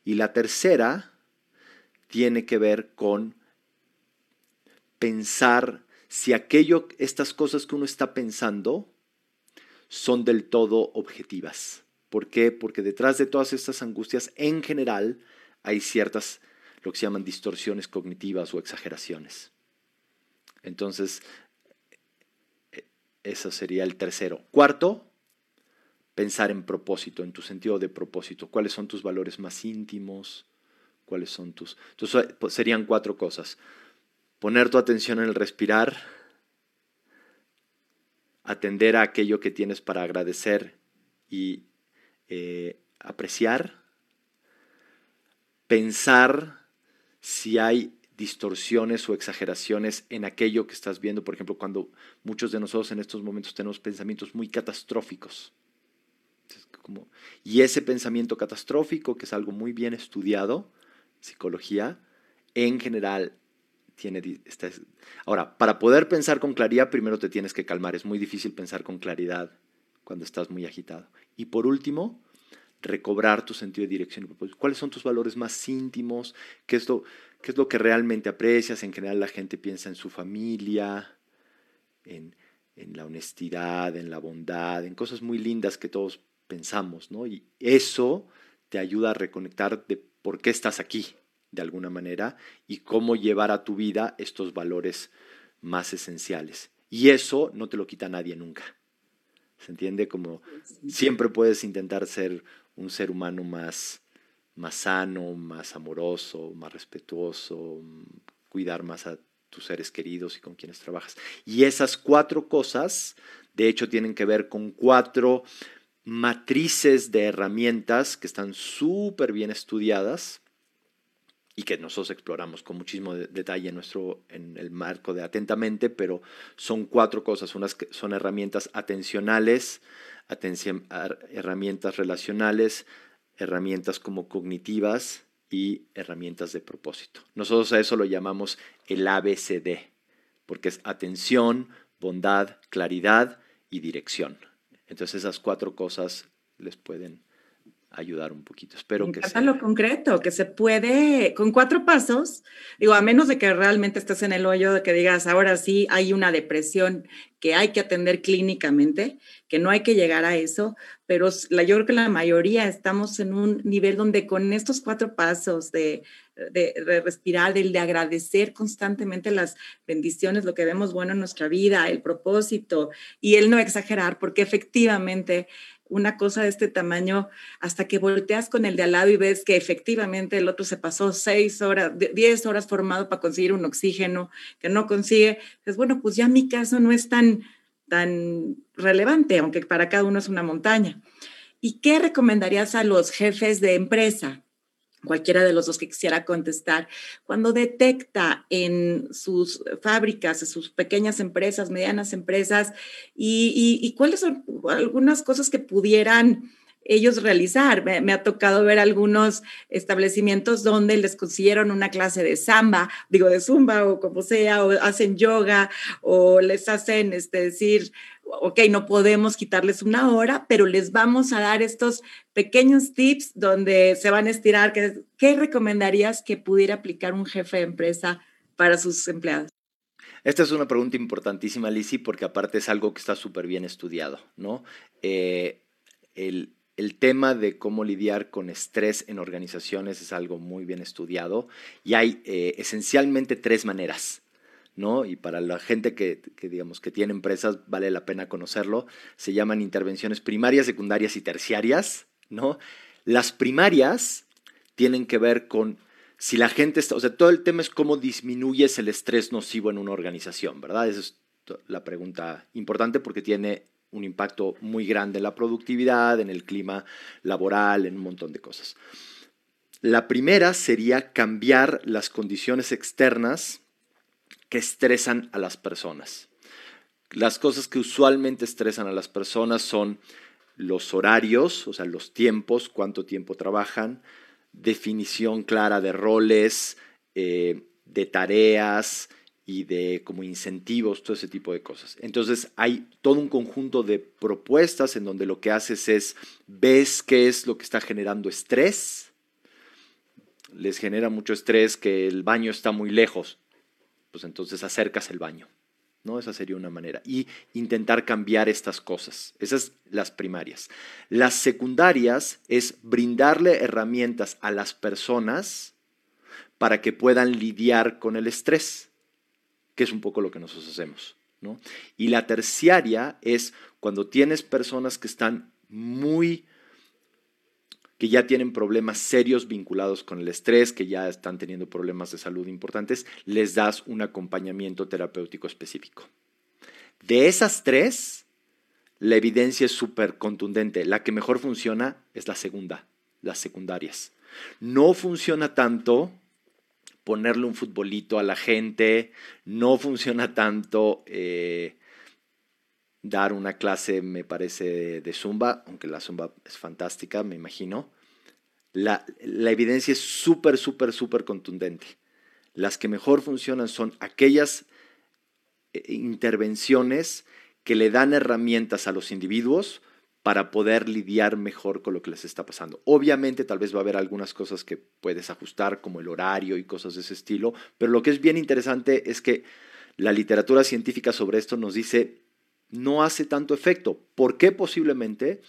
y la tercera tiene que ver con pensar si aquello, estas cosas que uno está pensando son del todo objetivas. ¿Por qué? Porque detrás de todas estas angustias, en general, hay ciertas, lo que se llaman distorsiones cognitivas o exageraciones. Entonces, eso sería el tercero. Cuarto, pensar en propósito, en tu sentido de propósito. ¿Cuáles son tus valores más íntimos? ¿Cuáles son tus...? Entonces, pues, serían cuatro cosas poner tu atención en el respirar, atender a aquello que tienes para agradecer y eh, apreciar, pensar si hay distorsiones o exageraciones en aquello que estás viendo, por ejemplo, cuando muchos de nosotros en estos momentos tenemos pensamientos muy catastróficos. y ese pensamiento catastrófico, que es algo muy bien estudiado, psicología, en general tiene... Ahora, para poder pensar con claridad, primero te tienes que calmar. Es muy difícil pensar con claridad cuando estás muy agitado. Y por último, recobrar tu sentido de dirección ¿Cuáles son tus valores más íntimos? ¿Qué es, lo, ¿Qué es lo que realmente aprecias? En general la gente piensa en su familia, en, en la honestidad, en la bondad, en cosas muy lindas que todos pensamos, ¿no? Y eso te ayuda a reconectar de por qué estás aquí, de alguna manera y cómo llevar a tu vida estos valores más esenciales. Y eso no te lo quita nadie nunca. ¿Se entiende? Como siempre puedes intentar ser un ser humano más, más sano, más amoroso, más respetuoso, cuidar más a tus seres queridos y con quienes trabajas. Y esas cuatro cosas, de hecho, tienen que ver con cuatro matrices de herramientas que están súper bien estudiadas y que nosotros exploramos con muchísimo detalle en, nuestro, en el marco de Atentamente, pero son cuatro cosas. Unas que son herramientas atencionales, herramientas relacionales, herramientas como cognitivas y herramientas de propósito. Nosotros a eso lo llamamos el ABCD, porque es atención, bondad, claridad y dirección. Entonces esas cuatro cosas les pueden ayudar un poquito. Espero que sea. lo concreto, que se puede, con cuatro pasos, digo, a menos de que realmente estés en el hoyo, de que digas, ahora sí hay una depresión que hay que atender clínicamente, que no hay que llegar a eso, pero la, yo creo que la mayoría estamos en un nivel donde con estos cuatro pasos de, de, de respirar, del de agradecer constantemente las bendiciones, lo que vemos bueno en nuestra vida, el propósito y el no exagerar, porque efectivamente una cosa de este tamaño hasta que volteas con el de al lado y ves que efectivamente el otro se pasó seis horas, diez horas formado para conseguir un oxígeno que no consigue. Es bueno, pues ya mi caso no es tan, tan relevante, aunque para cada uno es una montaña. ¿Y qué recomendarías a los jefes de empresa? Cualquiera de los dos que quisiera contestar, cuando detecta en sus fábricas, en sus pequeñas empresas, medianas empresas, y, cuáles son algunas cosas que pudieran ellos realizar. Me, ha tocado ver algunos establecimientos donde les consiguieron una clase de samba, digo de zumba o como sea, o hacen yoga o les hacen, este, decir, ok, no podemos quitarles una hora, pero les vamos a dar estos pequeños tips donde se van a estirar. ¿Qué recomendarías que pudiera aplicar un jefe de empresa para sus empleados? Esta es una pregunta importantísima, Lizzy, porque aparte es algo que está súper bien estudiado, ¿no? Eh, el, tema de cómo lidiar con estrés en organizaciones es algo muy bien estudiado y hay eh, esencialmente tres maneras. ¿No? Y para la gente que, digamos, que tiene empresas, vale la pena conocerlo. Se llaman intervenciones primarias, secundarias y terciarias, ¿no? Las primarias tienen que ver con si la gente está, o sea, todo el tema es cómo disminuyes el estrés nocivo en una organización, ¿verdad? Esa es la pregunta importante porque tiene un impacto muy grande en la productividad, en el clima laboral, en un montón de cosas. La primera sería cambiar las condiciones externas que estresan a las personas. Las cosas que usualmente estresan a las personas son los horarios, o sea, los tiempos, cuánto tiempo trabajan, definición clara de roles, eh, de tareas y de como incentivos, todo ese tipo de cosas. Entonces hay todo un conjunto de propuestas en donde lo que haces es, ves qué es lo que está generando estrés, les genera mucho estrés que el baño está muy lejos, pues entonces acercas el baño. ¿no? Esa sería una manera. Y intentar cambiar estas cosas. Esas las primarias. Las secundarias es brindarle herramientas a las personas para que puedan lidiar con el estrés, que es un poco lo que nosotros hacemos. ¿no? Y la terciaria es cuando tienes personas que están muy que ya tienen problemas serios vinculados con el estrés, que ya están teniendo problemas de salud importantes, les das un acompañamiento terapéutico específico. De esas tres, la evidencia es súper contundente. La que mejor funciona es la segunda, las secundarias. No funciona tanto ponerle un futbolito a la gente, no funciona tanto eh, dar una clase, me parece, de, zumba, aunque la zumba es fantástica, me imagino. La, evidencia es súper, súper, súper contundente. Las que mejor funcionan son aquellas eh, intervenciones que le dan herramientas a los individuos para poder lidiar mejor con lo que les está pasando. Obviamente tal vez va a haber algunas cosas que puedes ajustar, como el horario y cosas de ese estilo, pero lo que es bien interesante es que la literatura científica sobre esto nos dice no hace tanto efecto. ¿Por qué posiblemente?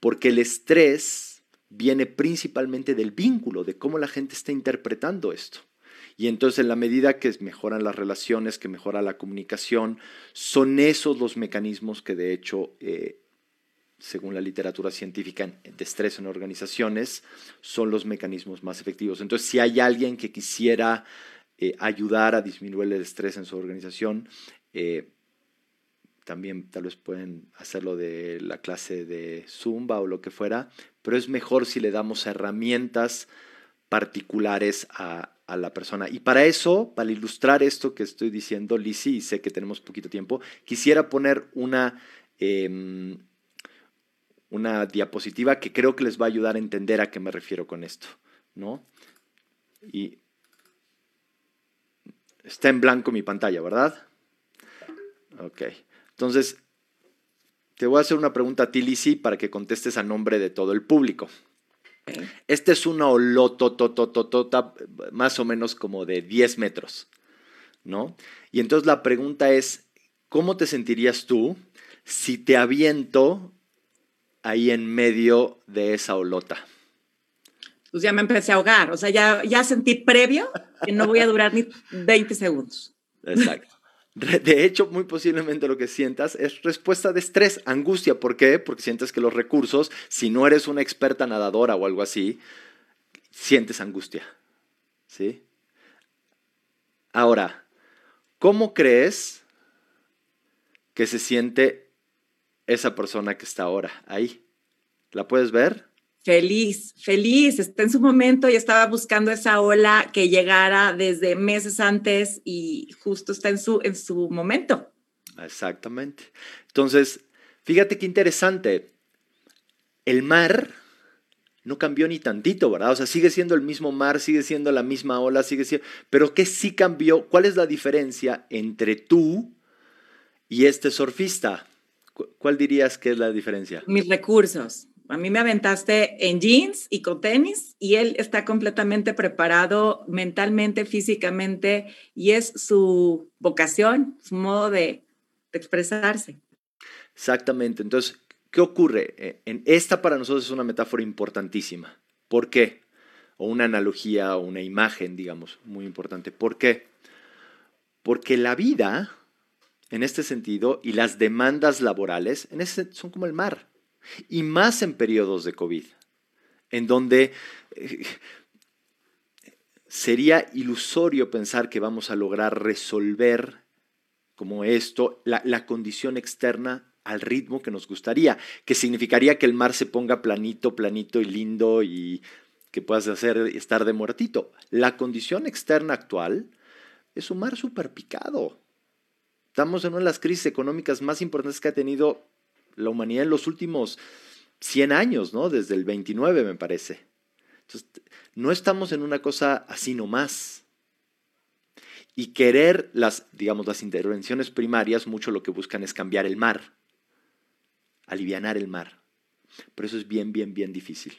Porque el estrés viene principalmente del vínculo, de cómo la gente está interpretando esto. Y entonces en la medida que mejoran las relaciones, que mejora la comunicación, son esos los mecanismos que de hecho, eh, según la literatura científica de estrés en organizaciones, son los mecanismos más efectivos. Entonces si hay alguien que quisiera eh, ayudar a disminuir el estrés en su organización, eh, también tal vez pueden hacerlo de la clase de Zumba o lo que fuera, pero es mejor si le damos herramientas particulares a, la persona. Y para eso, para ilustrar esto que estoy diciendo, Lisi, y sé que tenemos poquito tiempo, quisiera poner una, em, una diapositiva que creo que les va a ayudar a entender a qué me refiero con esto. ¿no? Y está en blanco mi pantalla, ¿verdad? Ok. Entonces, te voy a hacer una pregunta a ti, Lizzy, para que contestes a nombre de todo el público. Este es una olototototota, más o menos como de 10 metros, ¿no? Y entonces la pregunta es, ¿cómo te sentirías tú si te aviento ahí en medio de esa olota? Pues ya me empecé a ahogar, o sea, ya, ya sentí previo que no voy a durar ni 20 segundos. Exacto. De hecho, muy posiblemente lo que sientas es respuesta de estrés, angustia. ¿Por qué? Porque sientes que los recursos, si no eres una experta nadadora o algo así, sientes angustia. ¿Sí? Ahora, ¿cómo crees que se siente esa persona que está ahora ahí? ¿La puedes ver? Feliz, feliz, está en su momento y estaba buscando esa ola que llegara desde meses antes y justo está en su, en su momento. Exactamente. Entonces, fíjate qué interesante. El mar no cambió ni tantito, ¿verdad? O sea, sigue siendo el mismo mar, sigue siendo la misma ola, sigue siendo... Pero ¿qué sí cambió? ¿Cuál es la diferencia entre tú y este surfista? ¿Cuál dirías que es la diferencia? Mis recursos. A mí me aventaste en jeans y con tenis y él está completamente preparado mentalmente, físicamente y es su vocación, su modo de, expresarse. Exactamente. Entonces, ¿qué ocurre? Eh, en esta para nosotros es una metáfora importantísima. ¿Por qué? O una analogía o una imagen, digamos, muy importante. ¿Por qué? Porque la vida, en este sentido, y las demandas laborales, en ese, son como el mar y más en periodos de COVID, en donde eh, sería ilusorio pensar que vamos a lograr resolver como esto la, la, condición externa al ritmo que nos gustaría, que significaría que el mar se ponga planito, planito y lindo y que puedas hacer estar de muertito. La condición externa actual es un mar súper picado. Estamos en una de las crisis económicas más importantes que ha tenido la humanidad en los últimos 100 años, ¿no? Desde el 29, me parece. Entonces, no estamos en una cosa así nomás. Y querer las, digamos, las intervenciones primarias, mucho lo que buscan es cambiar el mar, alivianar el mar. Pero eso es bien, bien, bien difícil.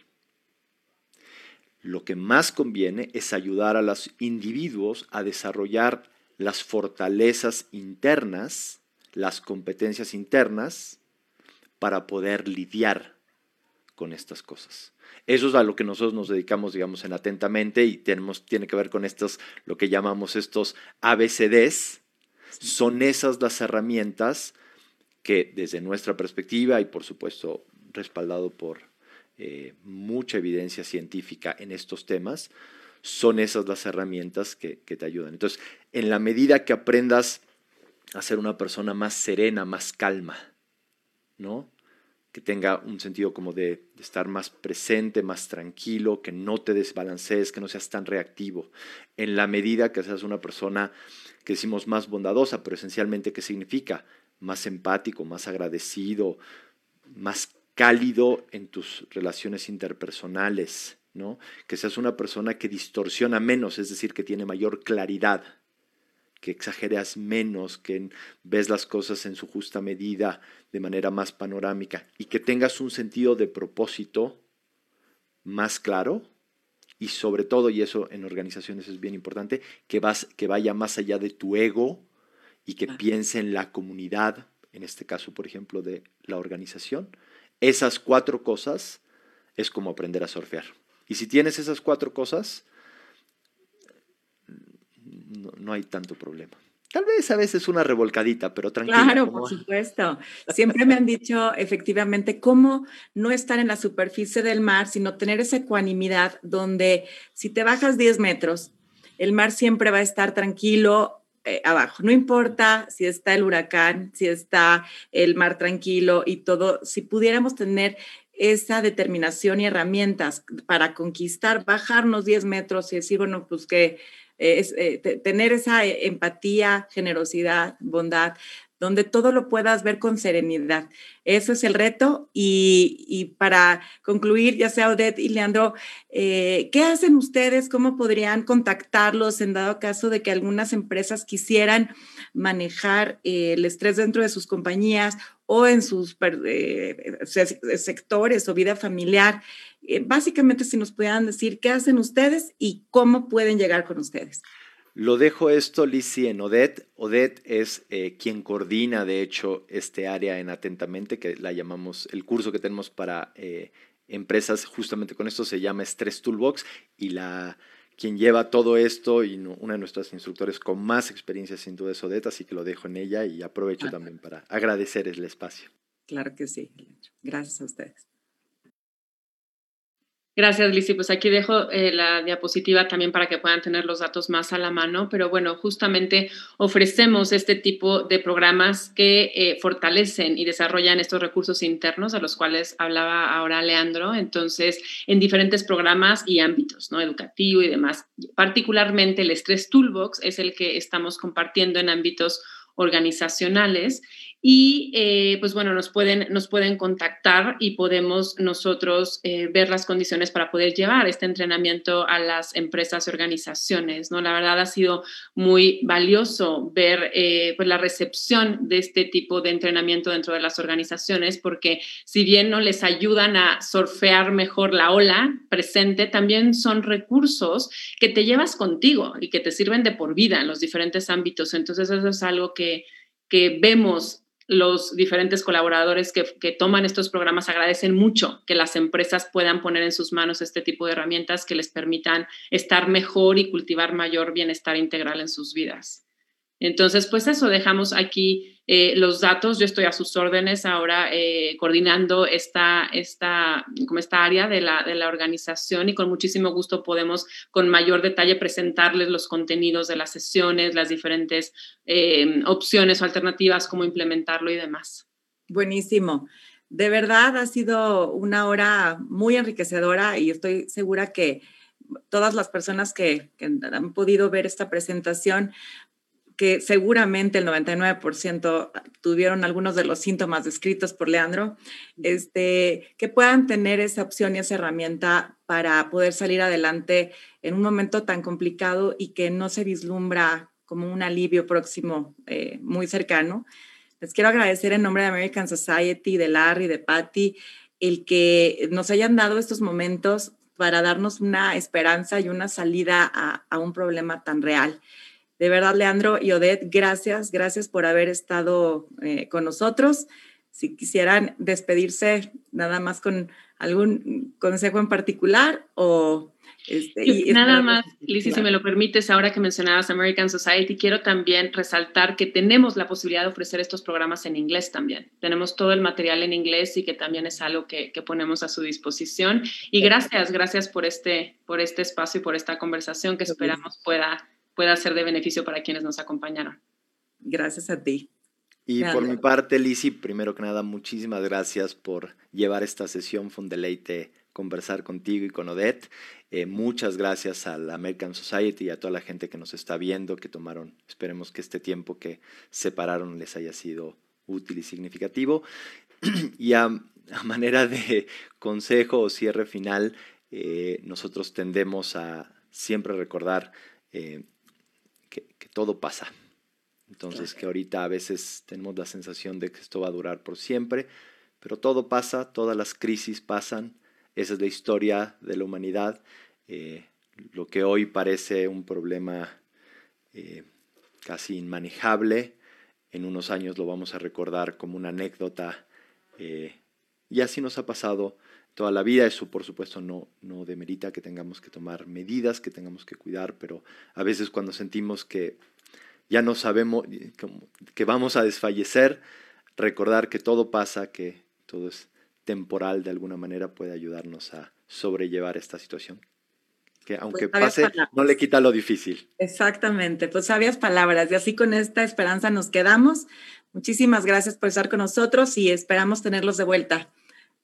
Lo que más conviene es ayudar a los individuos a desarrollar las fortalezas internas, las competencias internas, para poder lidiar con estas cosas. Eso es a lo que nosotros nos dedicamos, digamos, en atentamente y tenemos, tiene que ver con estos, lo que llamamos estos ABCDs. Son esas las herramientas que desde nuestra perspectiva y por supuesto respaldado por eh, mucha evidencia científica en estos temas, son esas las herramientas que, que te ayudan. Entonces, en la medida que aprendas a ser una persona más serena, más calma, ¿no? Que tenga un sentido como de, estar más presente, más tranquilo, que no te desbalancees, que no seas tan reactivo. En la medida que seas una persona que decimos más bondadosa, pero esencialmente, ¿qué significa? Más empático, más agradecido, más cálido en tus relaciones interpersonales, ¿no? Que seas una persona que distorsiona menos, es decir, que tiene mayor claridad, que exageras menos, que ves las cosas en su justa medida, de manera más panorámica, y que tengas un sentido de propósito más claro, y sobre todo, y eso en organizaciones es bien importante, que, vas, que vaya más allá de tu ego y que piense en la comunidad, en este caso, por ejemplo, de la organización. Esas cuatro cosas es como aprender a surfear. Y si tienes esas cuatro cosas, no, hay tanto problema. Tal vez a veces una revolcadita, pero tranquila. Claro, por supuesto. Siempre me han dicho efectivamente cómo no estar en la superficie del mar, sino tener esa ecuanimidad donde si te bajas 10 metros, el mar siempre va a estar tranquilo, eh, abajo. No importa si está el huracán, si está el mar tranquilo y todo, si pudiéramos tener esa determinación y herramientas para conquistar, bajarnos 10 metros y decir, bueno, pues que es, eh, tener esa empatía, generosidad, bondad, donde todo lo puedas ver con serenidad. Eso es el reto. Y, para concluir, ya sea Odette y Leandro, eh, ¿qué hacen ustedes? ¿Cómo podrían contactarlos en dado caso de que algunas empresas quisieran manejar eh, el estrés dentro de sus compañías o en sus eh, sectores o vida familiar? Básicamente, si nos pudieran decir qué hacen ustedes y cómo pueden llegar con ustedes. Lo dejo esto, Lizzie, en Odette. Odette es eh, quien coordina, de hecho, este área en Atentamente, que la llamamos, el curso que tenemos para eh, empresas, justamente con esto se llama Stress Toolbox, y la quien lleva todo esto y una de nuestras instructores con más experiencia sin duda es Odette, así que lo dejo en ella y aprovecho también para agradecer el espacio. Claro que sí. Gracias a ustedes. Gracias, Lizzy. Pues aquí dejo eh, la diapositiva también para que puedan tener los datos más a la mano, pero bueno, justamente ofrecemos este tipo de programas que eh, fortalecen y desarrollan estos recursos internos a los cuales hablaba ahora Leandro, entonces, en diferentes programas y ámbitos, ¿no? Educativo y demás. Particularmente el Stress Toolbox es el que estamos compartiendo en ámbitos organizacionales y eh, pues bueno, nos pueden, nos pueden contactar y podemos nosotros eh, ver las condiciones para poder llevar este entrenamiento a las empresas y organizaciones, ¿no? La verdad ha sido muy valioso ver eh, pues la recepción de este tipo de entrenamiento dentro de las organizaciones, porque si bien no les ayudan a surfear mejor la ola presente, también son recursos que te llevas contigo y que te sirven de por vida en los diferentes ámbitos. Entonces eso es algo que, que vemos los diferentes colaboradores que, toman estos programas agradecen mucho que las empresas puedan poner en sus manos este tipo de herramientas que les permitan estar mejor y cultivar mayor bienestar integral en sus vidas. Entonces, pues eso, dejamos aquí eh, los datos. Yo estoy a sus órdenes ahora eh, coordinando esta, esta, como esta área de la, de la organización y con muchísimo gusto podemos con mayor detalle presentarles los contenidos de las sesiones, las diferentes eh, opciones o alternativas, cómo implementarlo y demás. Buenísimo. De verdad ha sido una hora muy enriquecedora y estoy segura que todas las personas que, han podido ver esta presentación que seguramente el 99% tuvieron algunos de los síntomas descritos por Leandro, este, que puedan tener esa opción y esa herramienta para poder salir adelante en un momento tan complicado y que no se vislumbra como un alivio próximo eh, muy cercano. Les quiero agradecer en nombre de American Society, de Larry, de Patty, el que nos hayan dado estos momentos para darnos una esperanza y una salida a, a un problema tan real. De verdad, Leandro y Odette, gracias, gracias por haber estado eh, con nosotros. Si quisieran despedirse nada más con algún consejo en particular o... Este, y nada más, Lizzie, si me lo permites, ahora que mencionabas American Society, quiero también resaltar que tenemos la posibilidad de ofrecer estos programas en inglés también. Tenemos todo el material en inglés y que también es algo que, que ponemos a su disposición. Y gracias, gracias por este, por este espacio y por esta conversación que esperamos pueda pueda ser de beneficio para quienes nos acompañaron. Gracias a ti. Y por mi parte, Lisi, primero que nada, muchísimas gracias por llevar esta sesión. Fue un deleite conversar contigo y con Odette. Eh, muchas gracias a la American Society y a toda la gente que nos está viendo, que tomaron, esperemos que este tiempo que separaron les haya sido útil y significativo. y a, manera de consejo o cierre final, eh, nosotros tendemos a siempre recordar eh, todo pasa. Entonces, que ahorita a veces tenemos la sensación de que esto va a durar por siempre, pero todo pasa, todas las crisis pasan, esa es la historia de la humanidad. Eh, lo que hoy parece un problema eh, casi inmanejable, en unos años lo vamos a recordar como una anécdota. Eh, y así nos ha pasado toda la vida. Eso, por supuesto, no, no demerita que tengamos que tomar medidas, que tengamos que cuidar, pero a veces cuando sentimos que ya no sabemos, que vamos a desfallecer, recordar que todo pasa, que todo es temporal de alguna manera, puede ayudarnos a sobrellevar esta situación. que aunque pase, no le quita lo difícil. Exactamente, pues sabias palabras. Y así con esta esperanza nos quedamos. Muchísimas gracias por estar con nosotros y esperamos tenerlos de vuelta.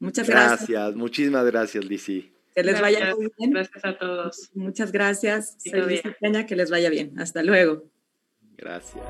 Muchas gracias. Gracias, muchísimas gracias, Lizzy. Que les vaya muy bien. Gracias a todos. Muchas gracias. Soy Peña, que les vaya bien. Hasta luego. Gracias.